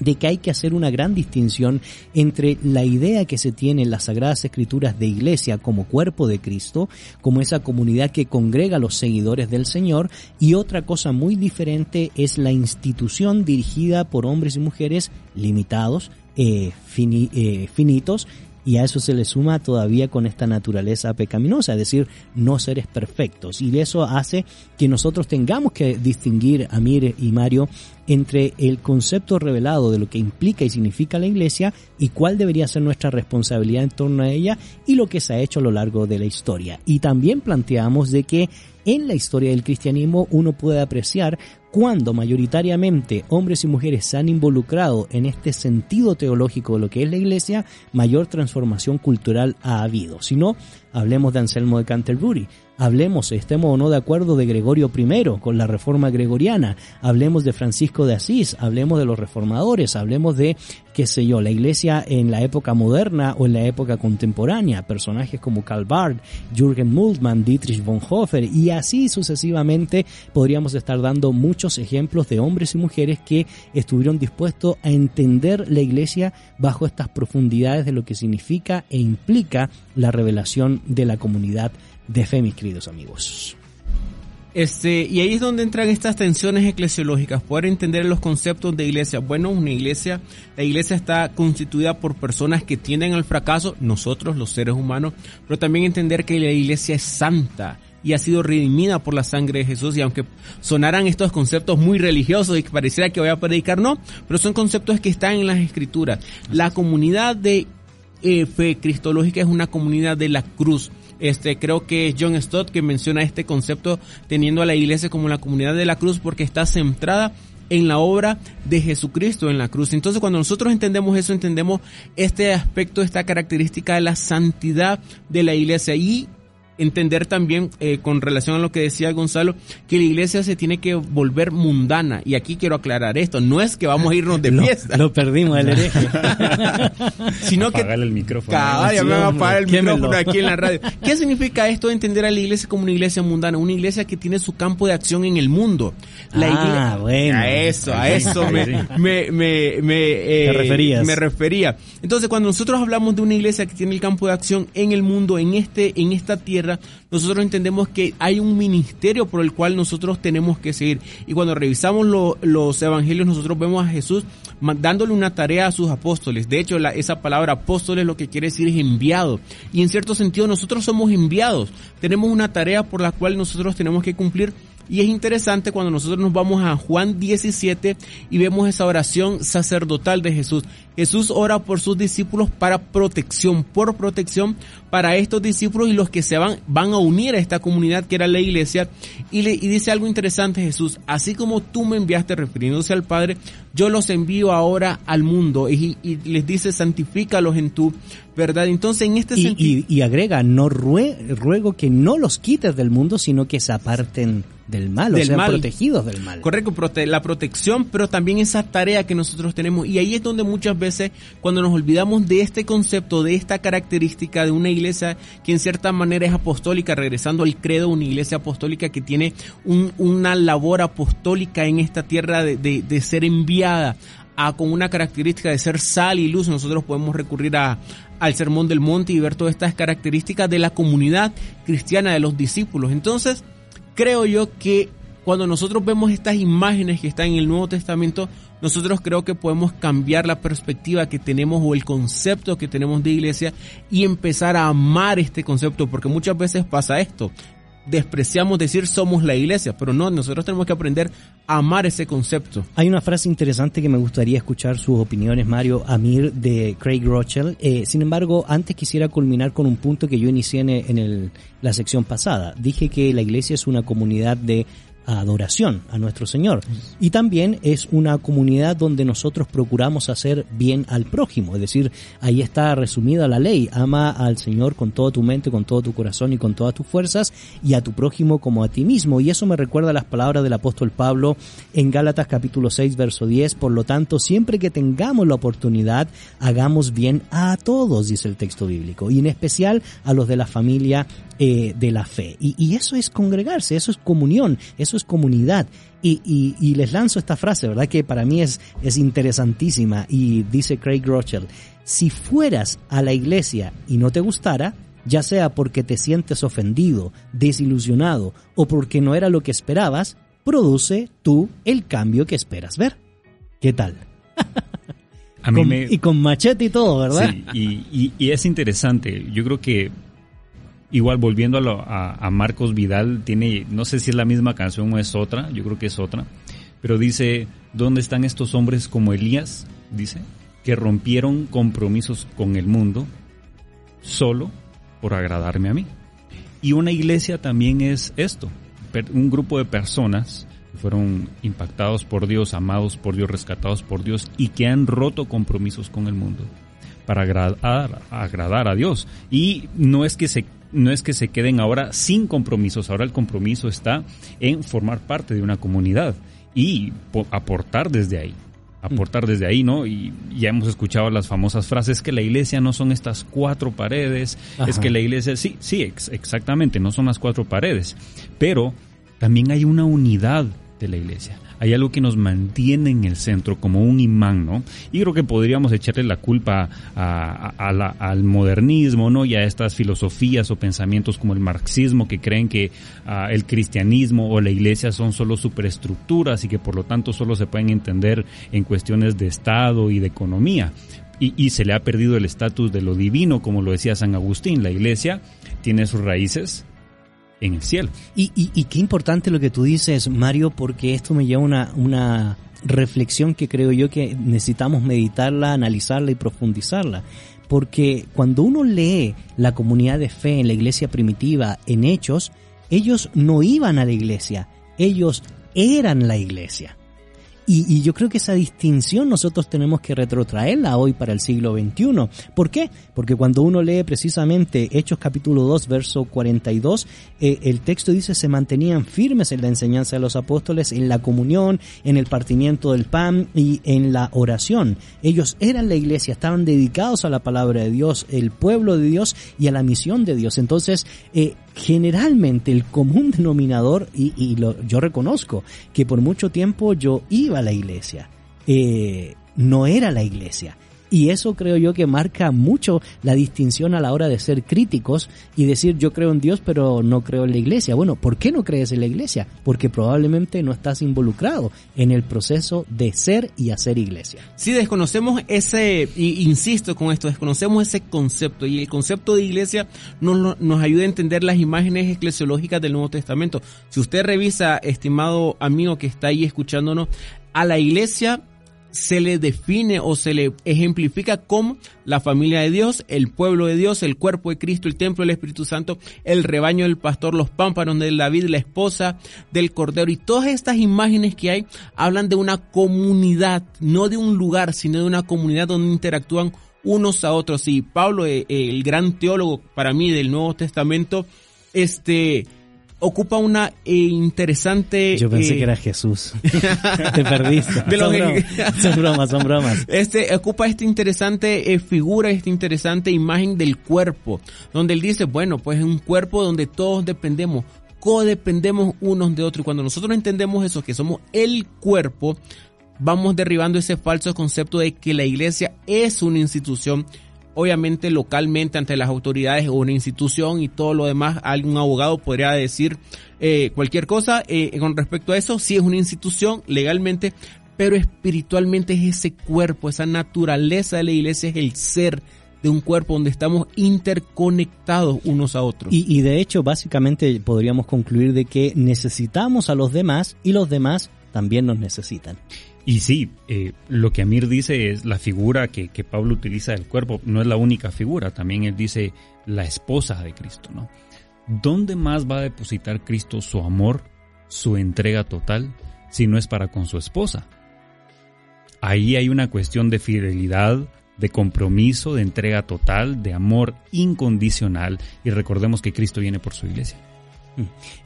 de que hay que hacer una gran distinción entre la idea que se tiene en las Sagradas Escrituras de iglesia como cuerpo de Cristo, como esa comunidad que congrega a los seguidores del Señor, y otra cosa muy diferente es la institución dirigida por hombres y mujeres limitados, eh, eh, finitos, Y a eso se le suma todavía con esta naturaleza pecaminosa, es decir, no seres perfectos. Y eso hace que nosotros tengamos que distinguir, Amir y Mario, entre el concepto revelado de lo que implica y significa la iglesia y cuál debería ser nuestra responsabilidad en torno a ella y lo que se ha hecho a lo largo de la historia. Y también planteamos de que en la historia del cristianismo uno puede apreciar cuando mayoritariamente hombres y mujeres se han involucrado en este sentido teológico de lo que es la iglesia, mayor transformación cultural ha habido. Si no, hablemos de Anselmo de Canterbury, hablemos, estemos o no de acuerdo, de Gregorio I con la reforma gregoriana, hablemos de Francisco de Asís, hablemos de los reformadores, hablemos de, qué sé yo, la iglesia en la época moderna o en la época contemporánea, personajes como Karl Barth, Jürgen Moltmann, Dietrich Bonhoeffer y así sucesivamente podríamos estar dando muchos ejemplos de hombres y mujeres que estuvieron dispuestos a entender la iglesia bajo estas profundidades de lo que significa e implica la revelación de la comunidad de fe, mis queridos amigos. Este, y ahí es donde entran estas tensiones eclesiológicas, poder entender los conceptos de iglesia. Bueno, una iglesia, la iglesia está constituida por personas que tienden al fracaso, nosotros los seres humanos, pero también entender que la iglesia es santa y ha sido redimida por la sangre de Jesús y aunque sonaran estos conceptos muy religiosos y que pareciera que voy a predicar, no, pero son conceptos que están en las escrituras. La comunidad de eh, fe cristológica es una comunidad de la cruz este, creo que es John Stott que menciona este concepto teniendo a la iglesia como la comunidad de la cruz porque está centrada en la obra de Jesucristo en la cruz. Entonces cuando nosotros entendemos eso, entendemos este aspecto, esta característica de la santidad de la iglesia y entender también eh, con relación a lo que decía Gonzalo, que la iglesia se tiene que volver mundana. Y aquí quiero aclarar esto, no es que vamos a irnos de fiesta. Lo, perdimos el hereje. sino que... el micrófono. Cada me va a apagar el micrófono aquí en la radio. ¿Qué significa esto de entender a la iglesia como una iglesia mundana? Una iglesia que tiene su campo de acción en el mundo. La ah, iglesia, bueno. A eso, a eso me, me, me, me, eh, referías? me refería. Entonces, cuando nosotros hablamos de una iglesia que tiene el campo de acción en el mundo, en este, en esta tierra, nosotros entendemos que hay un ministerio por el cual nosotros tenemos que seguir. Y cuando revisamos los evangelios, nosotros vemos a Jesús dándole una tarea a sus apóstoles. De hecho, esa palabra apóstoles lo que quiere decir es enviado. Y en cierto sentido, nosotros somos enviados. Tenemos una tarea por la cual nosotros tenemos que cumplir y es interesante cuando nosotros nos vamos a Juan 17 y vemos esa oración sacerdotal de Jesús. Jesús ora por sus discípulos para protección, por protección para estos discípulos y los que se van, van a unir a esta comunidad que era la iglesia. Y, le, y dice algo interesante Jesús, así como tú me enviaste refiriéndose al Padre, yo los envío ahora al mundo y, les dice santifícalos en tu verdad. Entonces en este sentido... Y, agrega, no ruego que no los quites del mundo, sino que se aparten del mal, o sean protegidos del mal. Correcto, la protección, pero también esa tarea que nosotros tenemos. Y ahí es donde muchas veces, cuando nos olvidamos de este concepto, de esta característica de una iglesia que en cierta manera es apostólica, regresando al credo, una iglesia apostólica que tiene una labor apostólica en esta tierra de, de ser enviada a, con una característica de ser sal y luz, nosotros podemos recurrir a, al Sermón del Monte y ver todas estas características de la comunidad cristiana de los discípulos. Entonces, creo yo que cuando nosotros vemos estas imágenes que están en el Nuevo Testamento, nosotros creo que podemos cambiar la perspectiva que tenemos o el concepto que tenemos de iglesia y empezar a amar este concepto, porque muchas veces pasa esto. Despreciamos decir somos la iglesia, pero no, nosotros tenemos que aprender a amar ese concepto. Hay una frase interesante que me gustaría escuchar sus opiniones, Mario Amir, de Craig Rochelle. Eh, sin embargo, antes quisiera culminar con un punto que yo inicié en, el, la sección pasada. Dije que la iglesia es una comunidad de adoración a nuestro Señor. Y también es una comunidad donde nosotros procuramos hacer bien al prójimo, es decir, ahí está resumida la ley, ama al Señor con toda tu mente, con todo tu corazón y con todas tus fuerzas y a tu prójimo como a ti mismo. Y eso me recuerda las palabras del apóstol Pablo en Gálatas capítulo 6 verso 10, por lo tanto, siempre que tengamos la oportunidad, hagamos bien a todos, dice el texto bíblico, y en especial a los de la familia eh, de la fe. Y, y, eso es congregarse, eso es comunión, eso es comunidad. Y, y, y, les lanzo esta frase, ¿verdad? Que para mí es, es interesantísima. Y dice Craig Rochelle, si fueras a la iglesia y no te gustara, ya sea porque te sientes ofendido, desilusionado o porque no era lo que esperabas, produce tú el cambio que esperas ver. ¿Qué tal? A mí Con- me- Y con machete y todo, ¿verdad? Sí, y, y- y es interesante. Yo creo que igual volviendo a, lo- a- a Marcos Vidal, tiene, no sé si es la misma canción o es otra, yo creo que es otra, pero dice, ¿dónde están estos hombres como Elías? Dice, que rompieron compromisos con el mundo solo por agradarme a mí. Y una iglesia también es esto, un grupo de personas que fueron impactados por Dios, amados por Dios, rescatados por Dios y que han roto compromisos con el mundo para agradar, agradar a Dios. Y no es que se no es que se queden ahora sin compromisos, ahora el compromiso está en formar parte de una comunidad y po- aportar desde ahí. Aportar desde ahí, ¿no? Y ya hemos escuchado las famosas frases que la iglesia no son estas cuatro paredes, es que la iglesia, sí, sí, ex- exactamente, no son las cuatro paredes, pero también hay una unidad de la iglesia. Hay algo que nos mantiene en el centro como un imán, ¿no? Y creo que podríamos echarle la culpa a- la- al modernismo, ¿no? Y a estas filosofías o pensamientos como el marxismo que creen que ah, el cristianismo o la iglesia son solo superestructuras y que por lo tanto solo se pueden entender en cuestiones de Estado y de economía. Y, y se le ha perdido el estatus de lo divino, como lo decía San Agustín. La iglesia tiene sus raíces en el cielo. Y, y, y qué importante lo que tú dices, Mario, porque esto me lleva a una, una reflexión que creo yo que necesitamos meditarla, analizarla y profundizarla. Porque cuando uno lee la comunidad de fe en la iglesia primitiva, en Hechos, ellos no iban a la iglesia, ellos eran la iglesia. Y, yo creo que esa distinción nosotros tenemos que retrotraerla hoy para el siglo XXI. ¿Por qué? Porque cuando uno lee precisamente Hechos capítulo 2, verso 42, eh, el texto dice se mantenían firmes en la enseñanza de los apóstoles, en la comunión, en el partimiento del pan y en la oración. Ellos eran la iglesia, estaban dedicados a la palabra de Dios, el pueblo de Dios y a la misión de Dios. Entonces, eh, generalmente el común denominador, y, y lo, yo reconozco que por mucho tiempo yo iba a la iglesia, eh, no era la iglesia. Y eso creo yo que marca mucho la distinción a la hora de ser críticos y decir yo creo en Dios pero no creo en la iglesia. Bueno, ¿por qué no crees en la iglesia? Porque probablemente no estás involucrado en el proceso de ser y hacer iglesia. Sí, desconocemos ese, insisto con esto, desconocemos ese concepto y el concepto de iglesia nos, nos ayuda a entender las imágenes eclesiológicas del Nuevo Testamento. Si usted revisa, estimado amigo que está ahí escuchándonos, a la iglesia se le define o se le ejemplifica como la familia de Dios, el pueblo de Dios, el cuerpo de Cristo, el templo del Espíritu Santo, el rebaño del pastor, los pámpanos de David, la esposa del cordero y todas estas imágenes que hay hablan de una comunidad, no de un lugar, sino de una comunidad donde interactúan unos a otros. Y Pablo, eh, el gran teólogo para mí del Nuevo Testamento, este ocupa una eh, interesante Yo pensé eh, que era Jesús. Te perdiste. De son, bromas, son bromas, son bromas. Este ocupa esta interesante eh, figura, esta interesante imagen del cuerpo, donde él dice, bueno, pues es un cuerpo donde todos dependemos, codependemos unos de otros. Y cuando nosotros entendemos eso, que somos el cuerpo, vamos derribando ese falso concepto de que la iglesia es una institución, obviamente localmente ante las autoridades o una institución y todo lo demás. Algún abogado podría decir eh, cualquier cosa eh, con respecto a eso. Sí es una institución legalmente, pero espiritualmente es ese cuerpo, esa naturaleza de la iglesia es el ser de un cuerpo donde estamos interconectados unos a otros. Y de hecho, básicamente podríamos concluir de que necesitamos a los demás y los demás también nos necesitan. Y sí, eh, lo que Amir dice es la figura que, que Pablo utiliza del cuerpo, no es la única figura, también él dice la esposa de Cristo, ¿no? ¿Dónde más va a depositar Cristo su amor, su entrega total, si no es para con su esposa? Ahí hay una cuestión de fidelidad, de compromiso, de entrega total, de amor incondicional, y recordemos que Cristo viene por su iglesia.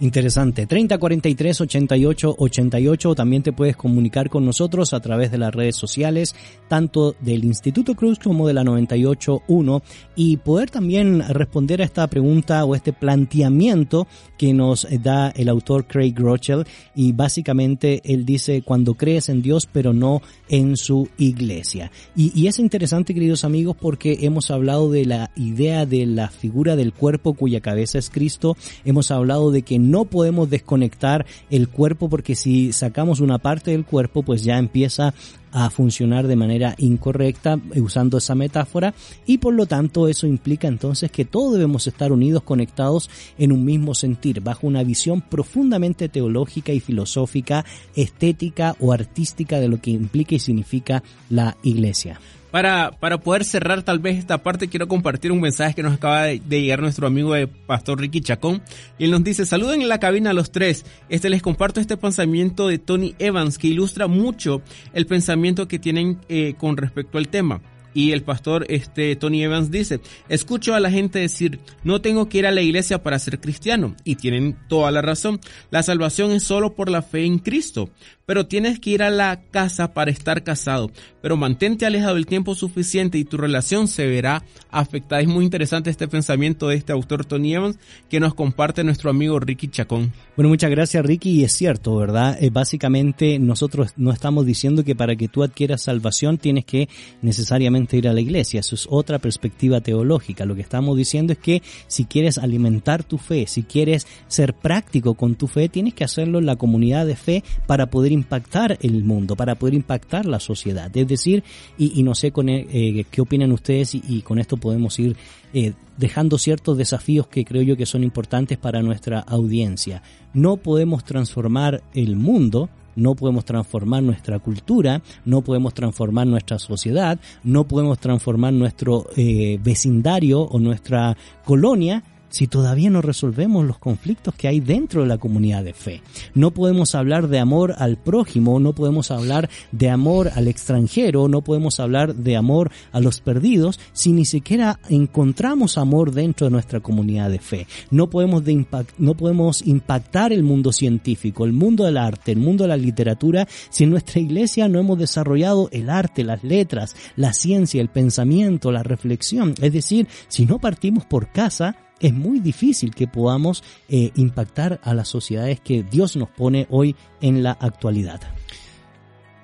Interesante. 30 43 88 88. También te puedes comunicar con nosotros a través de las redes sociales, tanto del Instituto Cruz como de la 981, y poder también responder a esta pregunta o este planteamiento que nos da el autor Craig Rochelle. Y básicamente él dice: cuando crees en Dios, pero no en su iglesia. Y, y es interesante, queridos amigos, porque hemos hablado de la idea de la figura del cuerpo cuya cabeza es Cristo. Hemos hablado de que no podemos desconectar el cuerpo porque si sacamos una parte del cuerpo pues ya empieza a funcionar de manera incorrecta eh, usando esa metáfora y por lo tanto eso implica entonces que todos debemos estar unidos, conectados en un mismo sentir, bajo una visión profundamente teológica y filosófica, estética o artística de lo que implica y significa la iglesia. Para, para poder cerrar tal vez esta parte, quiero compartir un mensaje que nos acaba de, llegar nuestro amigo el pastor Ricky Chacón. Y él nos dice, saluden en la cabina a los tres. Este les comparto este pensamiento de Tony Evans que ilustra mucho el pensamiento que tienen eh, con respecto al tema. Y el pastor este, Tony Evans dice, escucho a la gente decir, no tengo que ir a la iglesia para ser cristiano. Y tienen toda la razón. La salvación es solo por la fe en Cristo. Pero tienes que ir a la casa para estar casado. Pero mantente alejado el tiempo suficiente y tu relación se verá afectada. Es muy interesante este pensamiento de este autor Tony Evans que nos comparte nuestro amigo Ricky Chacón. Bueno, muchas gracias Ricky. Y es cierto, ¿verdad? Eh, básicamente nosotros no estamos diciendo que para que tú adquieras salvación tienes que necesariamente ir a la iglesia. Eso es otra perspectiva teológica. Lo que estamos diciendo es que si quieres alimentar tu fe, si quieres ser práctico con tu fe, tienes que hacerlo en la comunidad de fe para poder impactar el mundo, para poder impactar la sociedad. Es decir, y, no sé con, eh, qué opinan ustedes y, con esto podemos ir eh, dejando ciertos desafíos que creo yo que son importantes para nuestra audiencia. No podemos transformar el mundo no podemos transformar nuestra cultura, no podemos transformar nuestra sociedad, no podemos transformar nuestro eh, vecindario o nuestra colonia si todavía no resolvemos los conflictos que hay dentro de la comunidad de fe. No podemos hablar de amor al prójimo, no podemos hablar de amor al extranjero, no podemos hablar de amor a los perdidos si ni siquiera encontramos amor dentro de nuestra comunidad de fe. No podemos, de no podemos impactar el mundo científico, el mundo del arte, el mundo de la literatura si en nuestra iglesia no hemos desarrollado el arte, las letras, la ciencia, el pensamiento, la reflexión. Es decir, si no partimos por casa, es muy difícil que podamos eh, impactar a las sociedades que Dios nos pone hoy en la actualidad.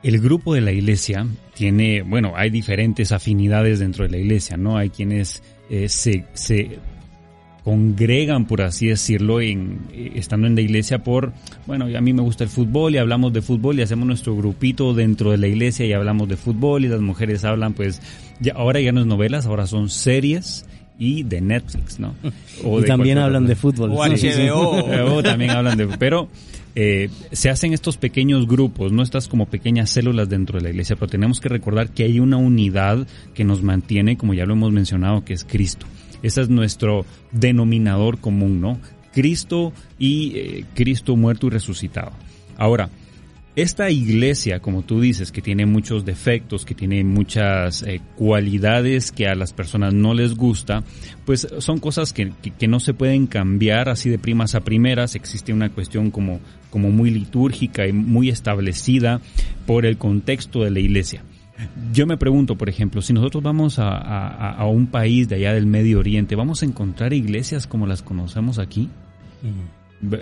El grupo de la iglesia tiene, bueno, hay diferentes afinidades dentro de la iglesia, ¿no? Hay quienes eh, se, se, congregan, por así decirlo, en, eh, estando en la iglesia por, bueno, a mí me gusta el fútbol y hablamos de fútbol y hacemos nuestro grupito dentro de la iglesia y hablamos de fútbol y las mujeres hablan, pues, ya, ahora ya no es novelas, ahora son series y de Netflix, ¿no? O y también hablan de fútbol. O HBO. también hablan de... Pero eh, se hacen estos pequeños grupos, no estas como pequeñas células dentro de la iglesia, pero tenemos que recordar que hay una unidad que nos mantiene, como ya lo hemos mencionado, que es Cristo. Ese es nuestro denominador común, ¿no? Cristo y eh, Cristo muerto y resucitado. Ahora, esta iglesia, como tú dices, que tiene muchos defectos, que tiene muchas eh, cualidades que a las personas no les gusta, pues son cosas que, no se pueden cambiar así de primas a primeras. Existe una cuestión como, como muy litúrgica y muy establecida por el contexto de la iglesia. Yo me pregunto, por ejemplo, si nosotros vamos a, a, un país de allá del Medio Oriente, ¿vamos a encontrar iglesias como las conocemos aquí?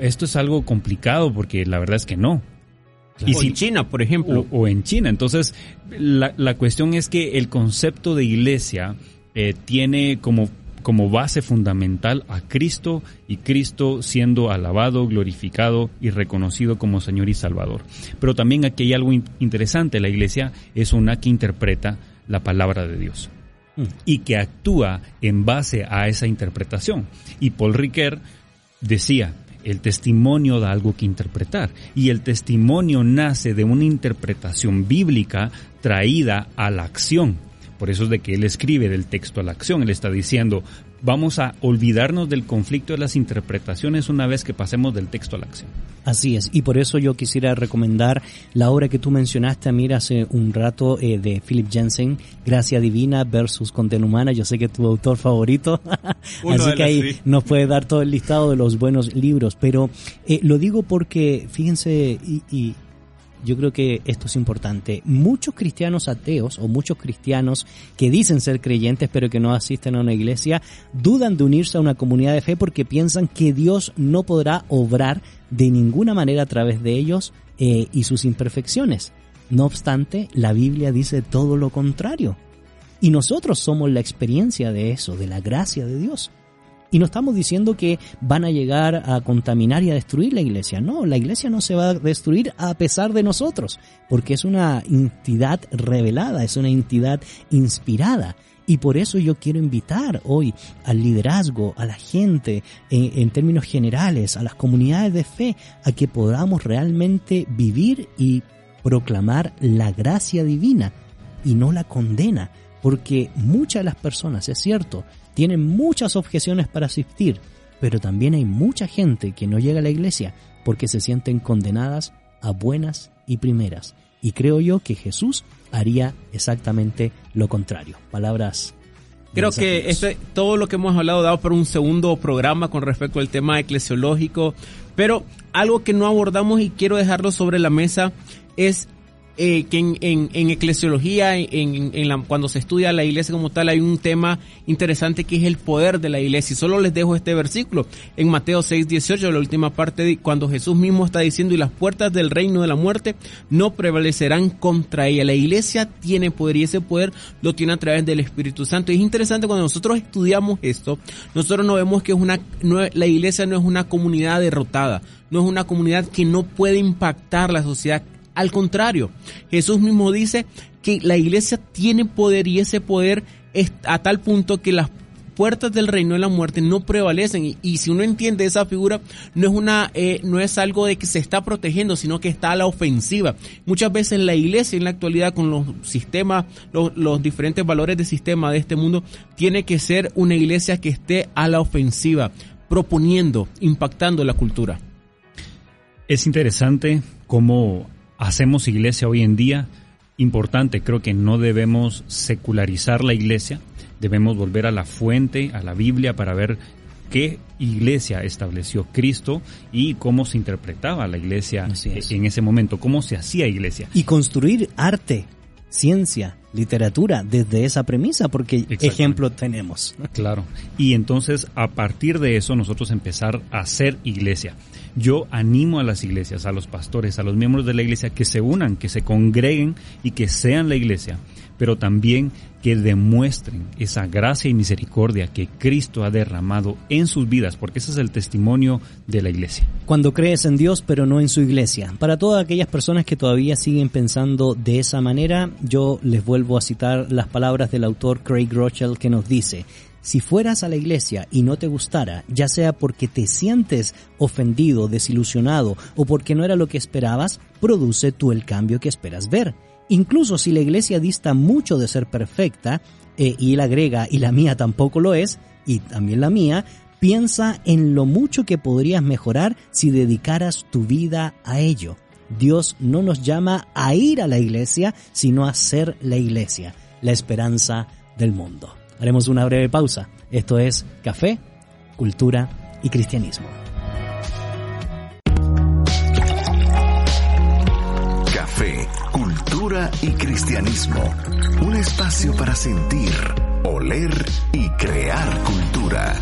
Esto es algo complicado porque la verdad es que no. Y o en China, por ejemplo. O, en China. Entonces, la, la, cuestión es que el concepto de iglesia eh, tiene como, como base fundamental a Cristo y Cristo siendo alabado, glorificado y reconocido como Señor y Salvador. Pero también aquí hay algo interesante. La iglesia es una que interpreta la palabra de Dios mm. y que actúa en base a esa interpretación. Y Paul Riquet decía, el testimonio da algo que interpretar y el testimonio nace de una interpretación bíblica traída a la acción. Por eso es de que él escribe del texto a la acción. Él está diciendo, vamos a olvidarnos del conflicto de las interpretaciones una vez que pasemos del texto a la acción. Así es, y por eso yo quisiera recomendar la obra que tú mencionaste, mira, hace un rato eh, de Philip Jensen, Gracia Divina versus Condena Humana, yo sé que es tu autor favorito, así que ahí nos puede dar todo el listado de los buenos libros, pero eh, lo digo porque, fíjense, y yo creo que esto es importante. Muchos cristianos ateos o muchos cristianos que dicen ser creyentes pero que no asisten a una iglesia dudan de unirse a una comunidad de fe porque piensan que Dios no podrá obrar de ninguna manera a través de ellos eh, y sus imperfecciones. No obstante, la Biblia dice todo lo contrario. Y nosotros somos la experiencia de eso, de la gracia de Dios. Y no estamos diciendo que van a llegar a contaminar y a destruir la iglesia. No, la iglesia no se va a destruir a pesar de nosotros, porque es una entidad revelada, es una entidad inspirada. Y por eso yo quiero invitar hoy al liderazgo, a la gente, en, en, términos generales, a las comunidades de fe, a que podamos realmente vivir y proclamar la gracia divina y no la condena. Porque muchas de las personas, es cierto, tienen muchas objeciones para asistir, pero también hay mucha gente que no llega a la iglesia porque se sienten condenadas a buenas y primeras. Y creo yo que Jesús haría exactamente lo contrario. Palabras. Creo que este, todo lo que hemos hablado dado para un segundo programa con respecto al tema eclesiológico, pero algo que no abordamos y quiero dejarlo sobre la mesa es eh, que en, en, eclesiología, en, en cuando se estudia la iglesia como tal, hay un tema interesante que es el poder de la iglesia. Y solo les dejo este versículo en Mateo 6, 18, la última parte, cuando Jesús mismo está diciendo, y las puertas del reino de la muerte no prevalecerán contra ella. La iglesia tiene poder y ese poder lo tiene a través del Espíritu Santo. Y es interesante cuando nosotros estudiamos esto, nosotros no vemos que es una, la iglesia no es una comunidad derrotada, no es una comunidad que no puede impactar la sociedad al contrario, Jesús mismo dice que la iglesia tiene poder y ese poder es a tal punto que las puertas del reino de la muerte no prevalecen. Y, si uno entiende esa figura no es una eh, no es algo de que se está protegiendo sino que está a la ofensiva. Muchas veces la iglesia en la actualidad con los sistemas los, los diferentes valores de sistema de este mundo tiene que ser una iglesia que esté a la ofensiva proponiendo impactando la cultura. Es interesante cómo hacemos iglesia hoy en día, importante, creo que no debemos secularizar la iglesia, debemos volver a la fuente, a la Biblia, para ver qué iglesia estableció Cristo y cómo se interpretaba la iglesia en ese momento, cómo se hacía iglesia. Y construir arte, ciencia, literatura desde esa premisa, porque ejemplo tenemos. Claro. Y entonces a partir de eso nosotros empezar a hacer iglesia. Yo animo a las iglesias, a los pastores, a los miembros de la iglesia que se unan, que se congreguen y que sean la iglesia, pero también que demuestren esa gracia y misericordia que Cristo ha derramado en sus vidas, porque ese es el testimonio de la iglesia. Cuando crees en Dios, pero no en su iglesia. Para todas aquellas personas que todavía siguen pensando de esa manera, yo les vuelvo a citar las palabras del autor Craig Rochelle que nos dice, si fueras a la iglesia y no te gustara, ya sea porque te sientes ofendido, desilusionado o porque no era lo que esperabas, produce tú el cambio que esperas ver. Incluso si la iglesia dista mucho de ser perfecta, eh, y él agrega, y la mía tampoco lo es, y también la mía, piensa en lo mucho que podrías mejorar si dedicaras tu vida a ello. Dios no nos llama a ir a la iglesia, sino a ser la iglesia, la esperanza del mundo. Haremos una breve pausa. Esto es Café, Cultura y Cristianismo. Café, Cultura y Cristianismo. Un espacio para sentir, oler y crear cultura.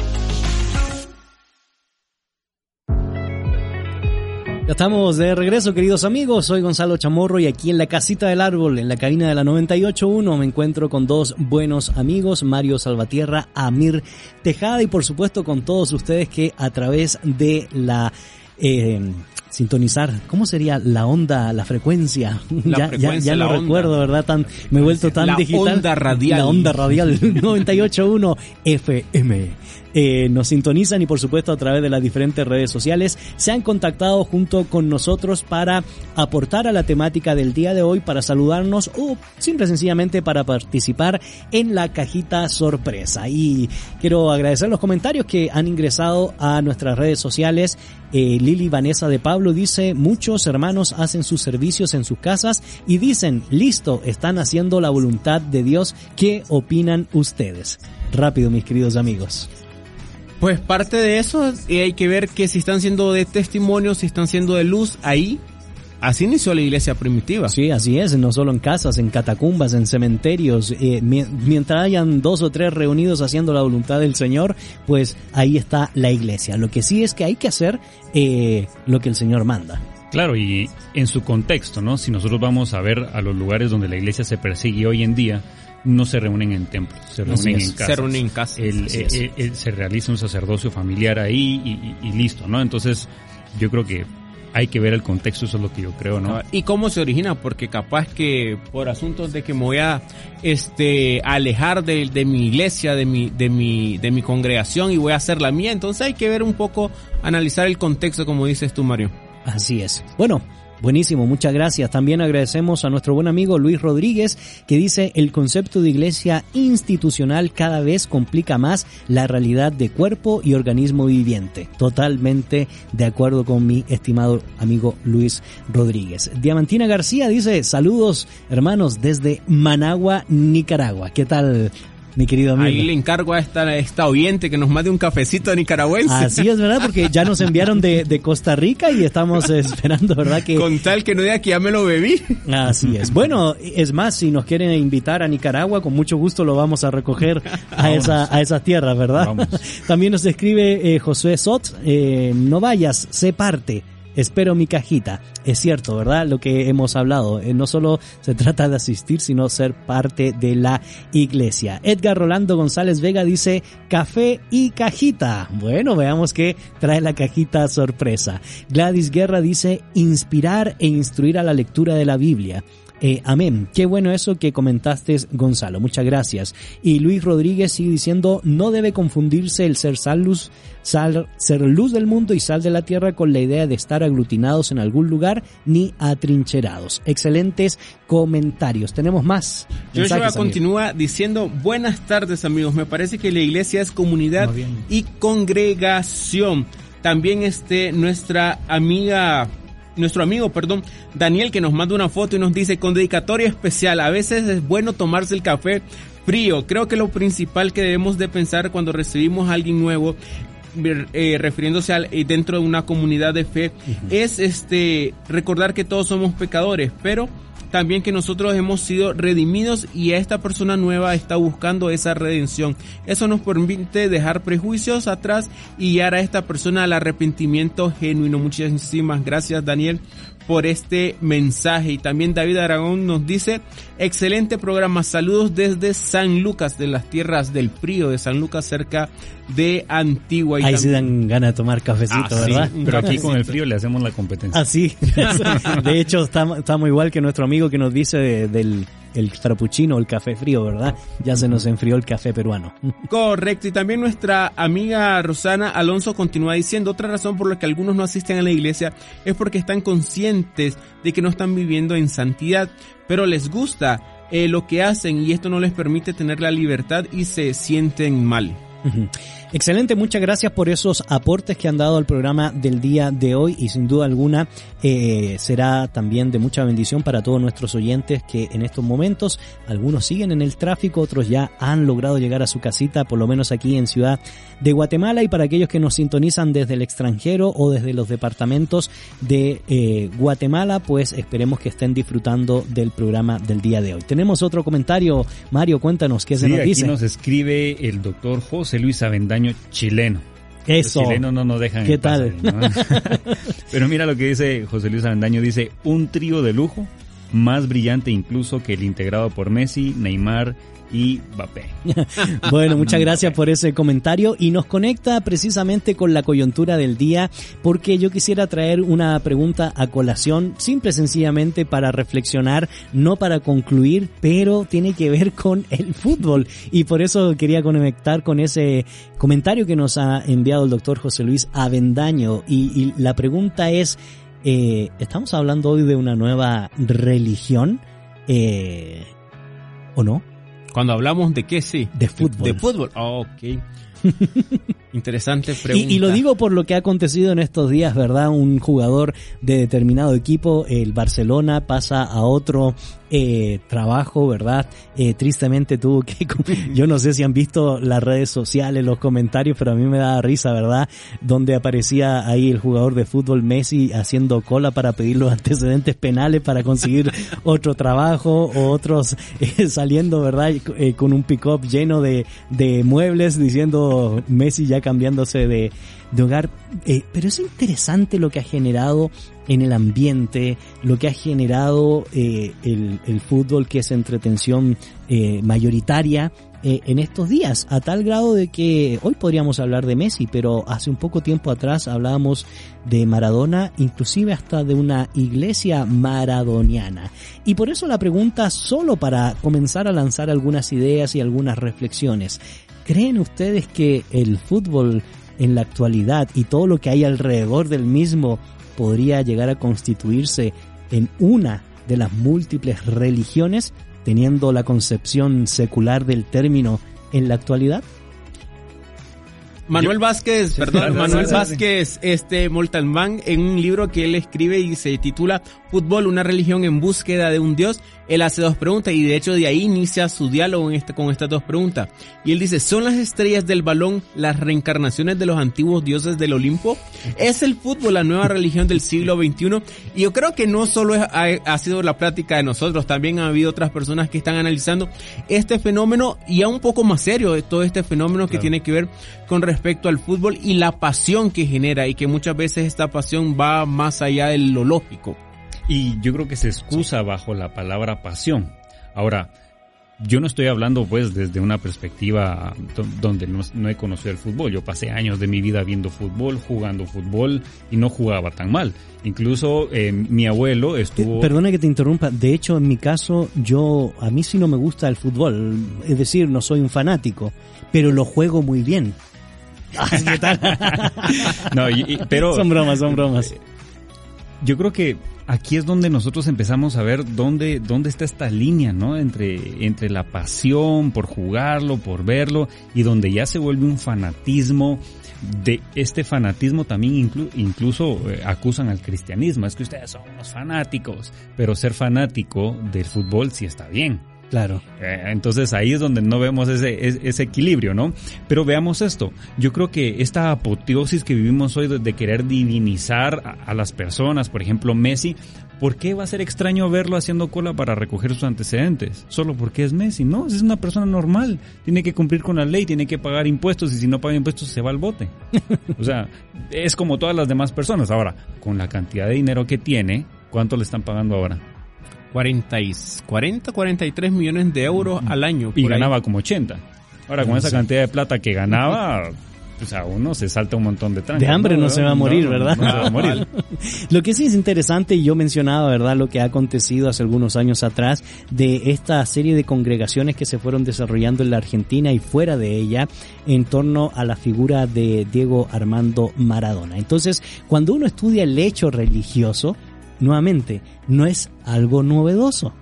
Ya estamos de regreso, queridos amigos. Soy Gonzalo Chamorro y aquí en la casita del árbol, en la cabina de la 98.1, me encuentro con dos buenos amigos, Mario Salvatierra, Amir Tejada y por supuesto con todos ustedes que a través de la... Eh, sintonizar, ¿cómo sería la onda, la frecuencia? La ya, frecuencia, ya, ya la lo onda. recuerdo, ¿verdad? Tan, me he vuelto tan La digital. onda radial. La onda radial 98.1 FM. Eh, nos sintonizan y por supuesto a través de las diferentes redes sociales se han contactado junto con nosotros para aportar a la temática del día de hoy, para saludarnos o simple sencillamente para participar en la cajita sorpresa. Y quiero agradecer los comentarios que han ingresado a nuestras redes sociales. Eh, Lili Vanessa de Pablo dice, muchos hermanos hacen sus servicios en sus casas y dicen, listo, están haciendo la voluntad de Dios. ¿Qué opinan ustedes? Rápido, mis queridos amigos. Pues parte de eso hay que ver que si están siendo de testimonio, si están siendo de luz, ahí así inició la iglesia primitiva. Sí, así es, no solo en casas, en catacumbas, en cementerios, eh, mi- mientras hayan dos o tres reunidos haciendo la voluntad del Señor, pues ahí está la iglesia. Lo que sí es que hay que hacer eh, lo que el Señor manda. Claro, y en su contexto, ¿no? Si nosotros vamos a ver a los lugares donde la iglesia se persigue hoy en día, no se reúnen en templos, se reúnen en casa. Se reúnen en casa. se realiza un sacerdocio familiar ahí y, listo, ¿no? Entonces, yo creo que hay que ver el contexto, eso es lo que yo creo, ¿no? ¿Y cómo se origina? Porque capaz que por asuntos de que me voy a este alejar de, de, mi iglesia, de mi, de mi, de mi congregación y voy a hacer la mía, entonces hay que ver un poco, analizar el contexto, como dices tú, Mario. Así es. Bueno, Buenísimo, muchas gracias. También agradecemos a nuestro buen amigo Luis Rodríguez que dice el concepto de iglesia institucional cada vez complica más la realidad de cuerpo y organismo viviente. Totalmente de acuerdo con mi estimado amigo Luis Rodríguez. Diamantina García dice saludos hermanos desde Managua, Nicaragua. ¿Qué tal mi querido amigo. Ahí le encargo a esta, esta oyente que nos mande un cafecito nicaragüense. Así es, ¿verdad? Porque ya nos enviaron de, de Costa Rica y estamos esperando, ¿verdad? Que... Con tal que no diga que ya me lo bebí. Así es. Bueno, es más, si nos quieren invitar a Nicaragua, con mucho gusto lo vamos a recoger a, esa, a esas tierras, ¿verdad? También nos escribe eh, Josué Sot, eh, no vayas, sé parte espero mi cajita. Es cierto, ¿verdad? Lo que hemos hablado. Eh, no solo se trata de asistir, sino ser parte de la iglesia. Edgar Rolando González Vega dice café y cajita. Bueno, veamos qué trae la cajita sorpresa. Gladys Guerra dice inspirar e instruir a la lectura de la Biblia. Eh, amén. Qué bueno eso que comentaste, Gonzalo. Muchas gracias. Y Luis Rodríguez sigue diciendo, no debe confundirse el ser sal luz, sal, ser luz del mundo y sal de la tierra con la idea de estar aglutinados en algún lugar ni atrincherados. Excelentes comentarios. Tenemos más. Joshua continúa diciendo, buenas tardes amigos. Me parece que la iglesia es comunidad y congregación. También este, nuestra amiga nuestro amigo, perdón, Daniel, que nos manda una foto y nos dice, con dedicatoria especial, a veces es bueno tomarse el café frío. Creo que lo principal que debemos de pensar cuando recibimos a alguien nuevo eh, refiriéndose al, eh, dentro de una comunidad de fe, es este recordar que todos somos pecadores, pero también que nosotros hemos sido redimidos y esta persona nueva está buscando esa redención. Eso nos permite dejar prejuicios atrás y guiar a esta persona al arrepentimiento genuino. Muchísimas gracias Daniel por este mensaje. Y también David Aragón nos dice, excelente programa, saludos desde San Lucas, de las tierras del frío de San Lucas, cerca de Antigua. Y Ahí se dan ganas de tomar cafecito, ah, ¿verdad? pero aquí con el frío le hacemos la competencia. Así, ah, de hecho estamos, igual que nuestro amigo que nos dice del el frappuccino, el café frío, ¿verdad? Ya se nos enfrió el café peruano. Correcto, y también nuestra amiga Rosana Alonso continúa diciendo, otra razón por la que algunos no asisten a la iglesia es porque están conscientes de que no están viviendo en santidad, pero les gusta eh, lo que hacen y esto no les permite tener la libertad y se sienten mal. Excelente, muchas gracias por esos aportes que han dado al programa del día de hoy y sin duda alguna eh, será también de mucha bendición para todos nuestros oyentes que en estos momentos algunos siguen en el tráfico, otros ya han logrado llegar a su casita, por lo menos aquí en Ciudad de Guatemala y para aquellos que nos sintonizan desde el extranjero o desde los departamentos de eh, Guatemala, pues esperemos que estén disfrutando del programa del día de hoy. Tenemos otro comentario, Mario, cuéntanos qué se nos dice. Aquí nos escribe el doctor José Luis Chileno. Eso. Los chilenos no nos dejan. ¿Qué tal? Pero mira lo que dice José Luis Avendaño, dice un trío de lujo, más brillante incluso que el integrado por Messi, Neymar y Mbappé. bueno, muchas gracias por ese comentario y nos conecta precisamente con la coyuntura del día porque yo quisiera traer una pregunta a colación, simple sencillamente para reflexionar, no para concluir, pero tiene que ver con el fútbol y por eso quería conectar con ese comentario que nos ha enviado el doctor José Luis Avendaño y, la pregunta es, eh, ¿estamos hablando hoy de una nueva religión? Eh, ¿O no? Cuando hablamos de qué, sí. De fútbol. De, fútbol. ok. Interesante pregunta. Y, lo digo por lo que ha acontecido en estos días, ¿verdad? Un jugador de determinado equipo, el Barcelona, pasa a otro eh, trabajo, ¿verdad? Eh, tristemente tuvo que, yo no sé si han visto las redes sociales, los comentarios, pero a mí me da risa, ¿verdad? Donde aparecía ahí el jugador de fútbol Messi haciendo cola para pedir los antecedentes penales para conseguir otro trabajo o otros eh, saliendo, ¿verdad? Eh, con un pick-up lleno de, de muebles diciendo Messi ya cambiándose de, de hogar. Eh, pero es interesante lo que ha generado en el ambiente, lo que ha generado eh, el, fútbol que es entretención eh, mayoritaria en estos días, a tal grado de que hoy podríamos hablar de Messi, pero hace un poco tiempo atrás hablábamos de Maradona, inclusive hasta de una iglesia maradoniana. Y por eso la pregunta, solo para comenzar a lanzar algunas ideas y algunas reflexiones, ¿creen ustedes que el fútbol en la actualidad y todo lo que hay alrededor del mismo podría llegar a constituirse en una de las múltiples religiones teniendo la concepción secular del término en la actualidad? Manuel Vázquez, perdón, Manuel Vázquez, este Moltalmán, en un libro que él escribe y se titula Fútbol, una religión en búsqueda de un Dios, él hace dos preguntas y de hecho de ahí inicia su diálogo en este, con estas dos preguntas. Y él dice, ¿son las estrellas del balón las reencarnaciones de los antiguos dioses del Olimpo? ¿Es el fútbol la nueva religión del siglo XXI? Y yo creo que no solo ha, ha, sido la plática de nosotros, también ha habido otras personas que están analizando este fenómeno y a un poco más serio de todo este fenómeno que claro. tiene que ver con respecto al fútbol y la pasión que genera y que muchas veces esta pasión va más allá de lo lógico. Y yo creo que se excusa bajo la palabra pasión. Ahora, yo no estoy hablando pues desde una perspectiva donde no, no, he conocido el fútbol. Yo pasé años de mi vida viendo fútbol, jugando fútbol y no jugaba tan mal. Incluso eh, mi abuelo estuvo... Perdona que te interrumpa. De hecho, en mi caso, yo, a mí sí no me gusta el fútbol. Es decir, no soy un fanático, pero lo juego muy bien. ¿Qué tal? no, y, y, pero... Son bromas, son bromas. Yo creo que aquí es donde nosotros empezamos a ver dónde, dónde está esta línea, ¿no? Entre, entre la pasión por jugarlo, por verlo, y donde ya se vuelve un fanatismo. De este fanatismo también inclu, incluso eh, acusan al cristianismo. Es que ustedes son unos fanáticos, pero ser fanático del fútbol sí está bien. Claro. Eh, entonces ahí es donde no vemos ese, ese, equilibrio, ¿no? Pero veamos esto. Yo creo que esta apoteosis que vivimos hoy de, querer divinizar a, a, las personas, por ejemplo Messi, ¿por qué va a ser extraño verlo haciendo cola para recoger sus antecedentes? Solo porque es Messi, ¿no? Es una persona normal. Tiene que cumplir con la ley, tiene que pagar impuestos y si no paga impuestos se va al bote. o sea, es como todas las demás personas. Ahora, con la cantidad de dinero que tiene, ¿cuánto le están pagando ahora? 40, 40 43 millones de euros al año. Y ganaba ahí. como 80. Ahora, con esa cantidad de plata que ganaba, o sea, uno se salta un montón de trancas. De hambre no, no, se va a morir, no, ¿verdad? No, se va a morir. lo que sí es interesante, y yo mencionaba, ¿verdad?, lo que ha acontecido hace algunos años atrás de esta serie de congregaciones que se fueron desarrollando en la Argentina y fuera de ella en torno a la figura de Diego Armando Maradona. Entonces, cuando uno estudia el hecho religioso, nuevamente, no es algo novedoso.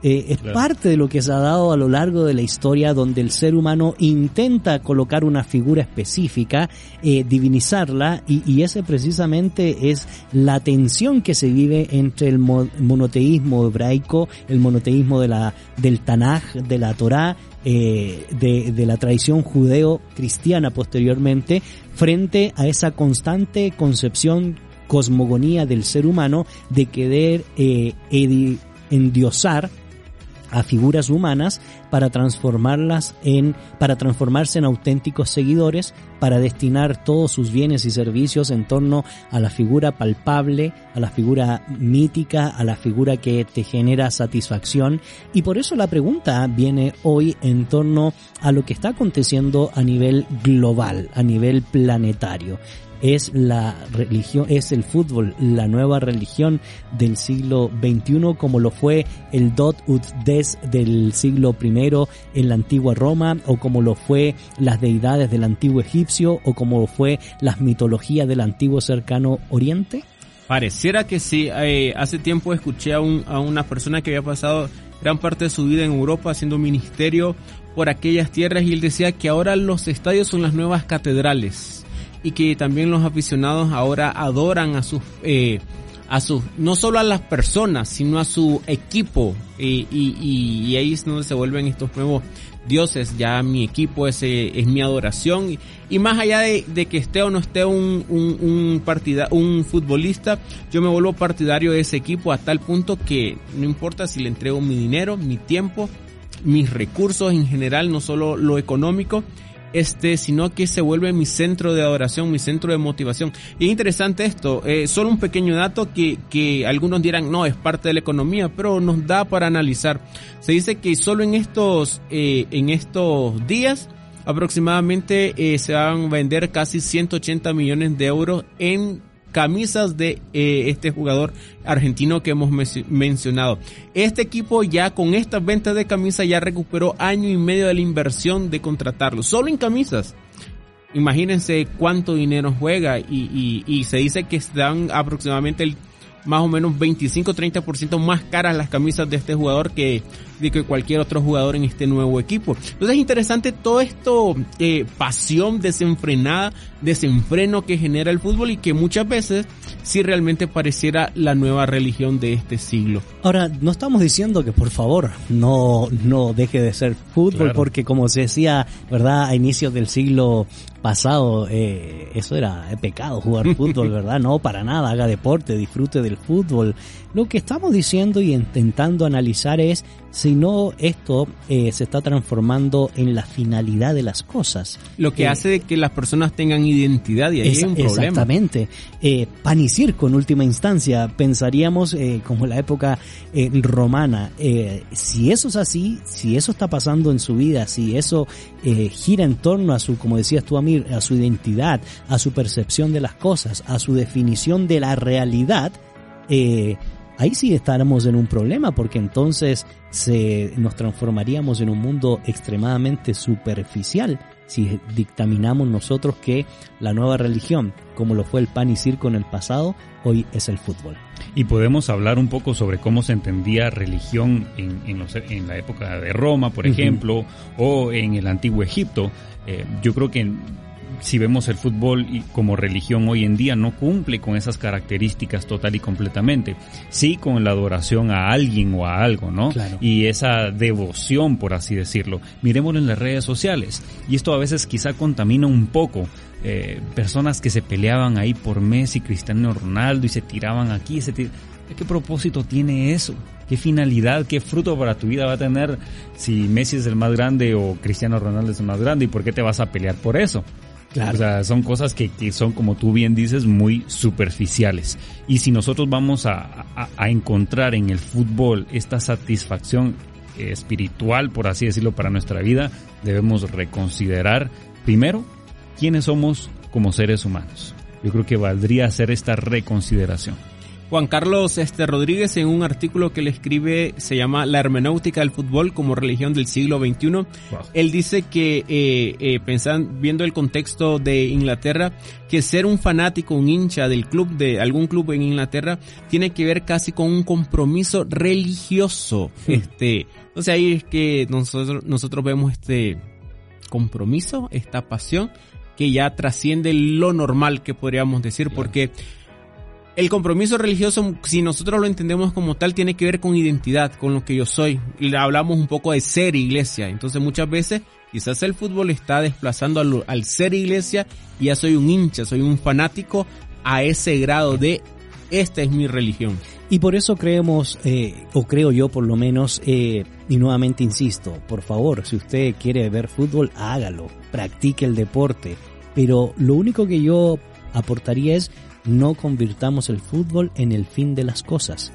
Eh, es claro. parte de lo que se ha dado a lo largo de la historia donde el ser humano intenta colocar una figura específica, eh, divinizarla y, y, ese precisamente es la tensión que se vive entre el monoteísmo hebraico, el monoteísmo de la, del Tanaj, de la Torá, eh, de, de, la tradición judeo-cristiana posteriormente, frente a esa constante concepción cosmogonía del ser humano de querer eh, endiosar a figuras humanas para transformarlas en para transformarse en auténticos seguidores para destinar todos sus bienes y servicios en torno a la figura palpable, a la figura mítica, a la figura que te genera satisfacción. Y por eso la pregunta viene hoy en torno a lo que está aconteciendo a nivel global, a nivel planetario es la religión, es el fútbol, la nueva religión del siglo XXI, como lo fue el Dot ut Des del siglo I en la antigua Roma, o como lo fue las deidades del antiguo egipcio, o como fue las mitologías del antiguo cercano oriente? Pareciera que sí. Eh, hace tiempo escuché a, un, a una persona que había pasado gran parte de su vida en Europa haciendo ministerio por aquellas tierras y él decía que ahora los estadios son las nuevas catedrales y que también los aficionados ahora adoran a sus eh, a sus no solo a las personas sino a su equipo. Y, ahí es donde se vuelven estos nuevos dioses. Ya mi equipo es, es mi adoración. Y, más allá de, que esté o no esté un, un, un, un futbolista yo me vuelvo partidario de ese equipo a tal punto que no importa si le entrego mi dinero mi tiempo mis recursos en general no solo lo económico este, sino que se vuelve mi centro de adoración, mi centro de motivación. Y es interesante esto, eh, solo un pequeño dato que, que algunos dirán, no, es parte de la economía, pero nos da para analizar. Se dice que solo en estos, eh, en estos días, aproximadamente eh, se van a vender casi 180 millones de euros en camisas de eh, este jugador argentino que hemos mencionado. Este equipo ya con estas ventas de camisas ya recuperó año y medio de la inversión de contratarlo, solo en camisas. Imagínense cuánto dinero juega y, se dice que dan aproximadamente el más o menos 25-30% más caras las camisas de este jugador que, de que cualquier otro jugador en este nuevo equipo. Entonces es interesante todo esto, eh, pasión desenfrenada, desenfreno que genera el fútbol y que muchas veces sí realmente pareciera la nueva religión de este siglo. Ahora, no estamos diciendo que por favor no, no deje de ser fútbol porque como se decía, ¿verdad? A inicios del siglo pasado, eh, eso era pecado jugar fútbol, ¿verdad? No, para nada, haga deporte, disfrute del fútbol. Lo que estamos diciendo y intentando analizar es si no esto eh, se está transformando en la finalidad de las cosas. Lo que eh, hace que las personas tengan identidad y ahí es, un problema. Exactamente. Eh, pan y circo en última instancia. Pensaríamos eh, como la época romana. si eso es así, si eso está pasando en su vida, si eso gira en torno a su, como decías tú, Amir, a su identidad, a su percepción de las cosas, a su definición de la realidad, eh, ahí sí estaremos en un problema porque entonces se, nos transformaríamos en un mundo extremadamente superficial si dictaminamos nosotros que la nueva religión, como lo fue el pan y circo en el pasado, hoy es el fútbol. Y podemos hablar un poco sobre cómo se entendía religión en, en, la época de Roma, por ejemplo, o en el antiguo Egipto. Eh, yo creo que si vemos el fútbol como religión hoy en día no cumple con esas características total y completamente. Sí con la adoración a alguien o a algo, ¿no? Y esa devoción, por así decirlo. Miremoslo en las redes sociales. Y esto a veces quizá contamina un poco. Eh, personas que se peleaban ahí por Messi, Cristiano Ronaldo y se tiraban aquí. Se ¿Qué propósito tiene eso? ¿Qué finalidad, qué fruto para tu vida va a tener si Messi es el más grande o Cristiano Ronaldo es el más grande? ¿Y por qué te vas a pelear por eso? Claro. O sea, son cosas que, que, son, como tú bien dices, muy superficiales. Y si nosotros vamos a, a, encontrar en el fútbol esta satisfacción espiritual, por así decirlo, para nuestra vida, debemos reconsiderar primero quiénes somos como seres humanos. Yo creo que valdría hacer esta reconsideración. Juan Carlos este, Rodríguez en un artículo que le escribe se llama La hermenéutica del fútbol como religión del siglo XXI. Él dice que eh, eh, pensando, viendo el contexto de Inglaterra, que ser un fanático, un hincha del club, de algún club en Inglaterra, tiene que ver casi con un compromiso religioso. Este, entonces ahí es que nosotros, nosotros vemos este compromiso, esta pasión que ya trasciende lo normal que podríamos decir, porque el compromiso religioso, si nosotros lo entendemos como tal, tiene que ver con identidad, con lo que yo soy. Y hablamos un poco de ser iglesia. Entonces muchas veces quizás el fútbol está desplazando al, ser iglesia y ya soy un hincha, soy un fanático a ese grado de esta es mi religión. Y por eso creemos, eh, o creo yo por lo menos, eh, y nuevamente insisto, por favor, si usted quiere ver fútbol, hágalo, practique el deporte. Pero lo único que yo aportaría es no convirtamos el fútbol en el fin de las cosas.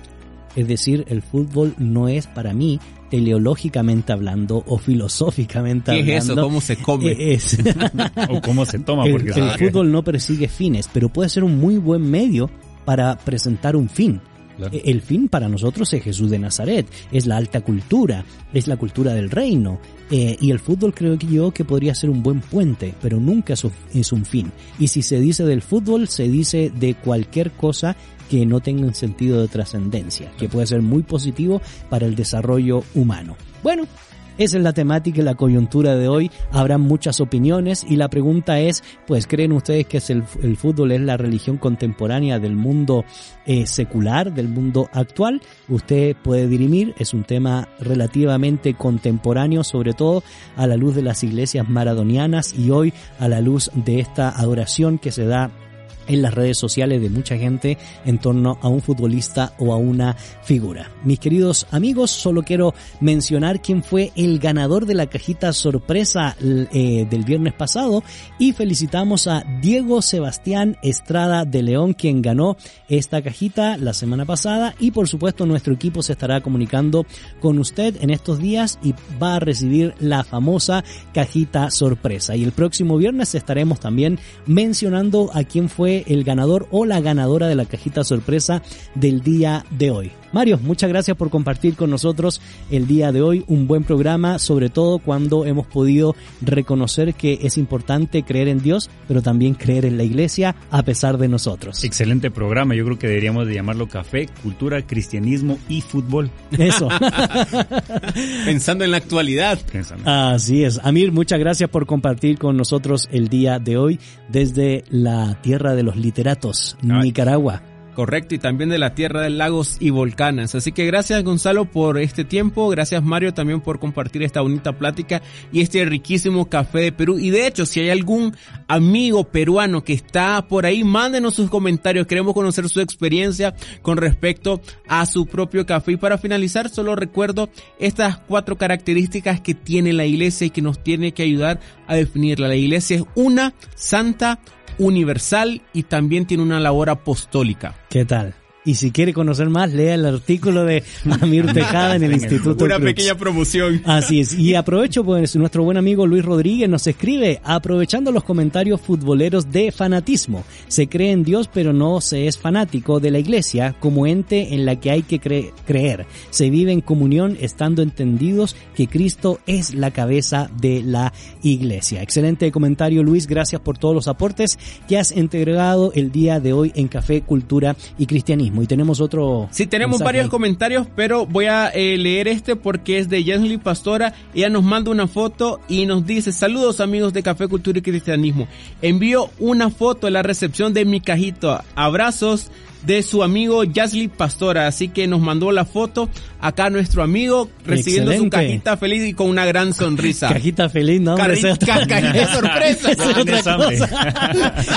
Es decir, el fútbol no es para mí, teleológicamente hablando o filosóficamente hablando. ¿Qué es eso? ¿Cómo se come? Eh, es, o cómo se toma. Porque el, fútbol no persigue fines, pero puede ser un muy buen medio para presentar un fin. El fin para nosotros es Jesús de Nazaret, es la alta cultura, es la cultura del reino. Eh, y el fútbol creo que yo que podría ser un buen puente, pero nunca es un fin. Y si se dice del fútbol, se dice de cualquier cosa que no tenga un sentido de trascendencia, que puede ser muy positivo para el desarrollo humano. Bueno, esa es la temática y la coyuntura de hoy. Habrá muchas opiniones y la pregunta es, pues, ¿creen ustedes que el, fútbol es la religión contemporánea del mundo eh, secular, del mundo actual? Usted puede dirimir, es un tema relativamente contemporáneo, sobre todo a la luz de las iglesias maradonianas y hoy a la luz de esta adoración que se da en las redes sociales de mucha gente en torno a un futbolista o a una figura. Mis queridos amigos, solo quiero mencionar quién fue el ganador de la cajita sorpresa eh, del viernes pasado y felicitamos a Diego Sebastián Estrada de León quien ganó esta cajita la semana pasada y por supuesto nuestro equipo se estará comunicando con usted en estos días y va a recibir la famosa cajita sorpresa y el próximo viernes estaremos también mencionando a quién fue el ganador o la ganadora de la cajita sorpresa del día de hoy. Mario, muchas gracias por compartir con nosotros el día de hoy un buen programa, sobre todo cuando hemos podido reconocer que es importante creer en Dios, pero también creer en la iglesia a pesar de nosotros. Excelente programa, yo creo que deberíamos de llamarlo café, cultura, cristianismo y fútbol. Eso. Pensando en la actualidad. Así es. Amir, muchas gracias por compartir con nosotros el día de hoy desde la tierra de los literatos, Nicaragua. Correcto, y también de la tierra de lagos y volcanes. Así que gracias Gonzalo por este tiempo, gracias Mario también por compartir esta bonita plática y este riquísimo café de Perú. Y de hecho, si hay algún amigo peruano que está por ahí, mándenos sus comentarios, queremos conocer su experiencia con respecto a su propio café. Y para finalizar, solo recuerdo estas cuatro características que tiene la iglesia y que nos tiene que ayudar a definirla. La iglesia es una, santa, universal y también tiene una labor apostólica. ¿Qué tal? Y si quiere conocer más, lea el artículo de Amir Tejada en el Instituto Una pequeña promoción. Así es. Y aprovecho, pues, nuestro buen amigo Luis Rodríguez nos escribe, aprovechando los comentarios futboleros de fanatismo. Se cree en Dios, pero no se es fanático de la iglesia como ente en la que hay que creer. Se vive en comunión estando entendidos que Cristo es la cabeza de la iglesia. Excelente comentario, Luis. Gracias por todos los aportes que has entregado el día de hoy en Café, Cultura y Cristianismo. Y tenemos otro. Sí, tenemos varios comentarios, pero voy a eh, leer este porque es de Jenny Pastora. Ella nos manda una foto y nos dice: Saludos amigos de Café Cultura y Cristianismo. Envío una foto de la recepción de mi cajito. Abrazos de su amigo Yasli Pastora. Así que nos mandó la foto acá nuestro amigo recibiendo su cajita feliz y con una gran sonrisa. cajita feliz, ¿no? cajita sorpresa.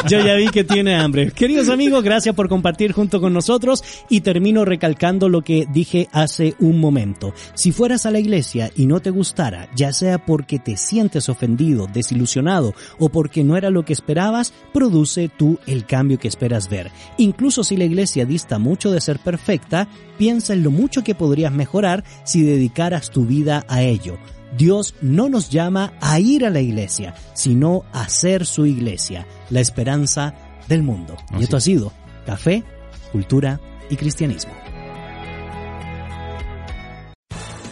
Yo ya vi que tiene hambre. Queridos amigos, gracias por compartir junto con nosotros y termino recalcando lo que dije hace un momento. Si fueras a la iglesia y no te gustara, ya sea porque te sientes ofendido, desilusionado o porque no era lo que esperabas, produce tú el cambio que esperas ver. Incluso si la iglesia iglesia dista mucho de ser perfecta, piensa en lo mucho que podrías mejorar si dedicaras tu vida a ello. Dios no nos llama a ir a la iglesia, sino a ser su iglesia, la esperanza del mundo. y esto ha sido Café, Cultura y Cristianismo.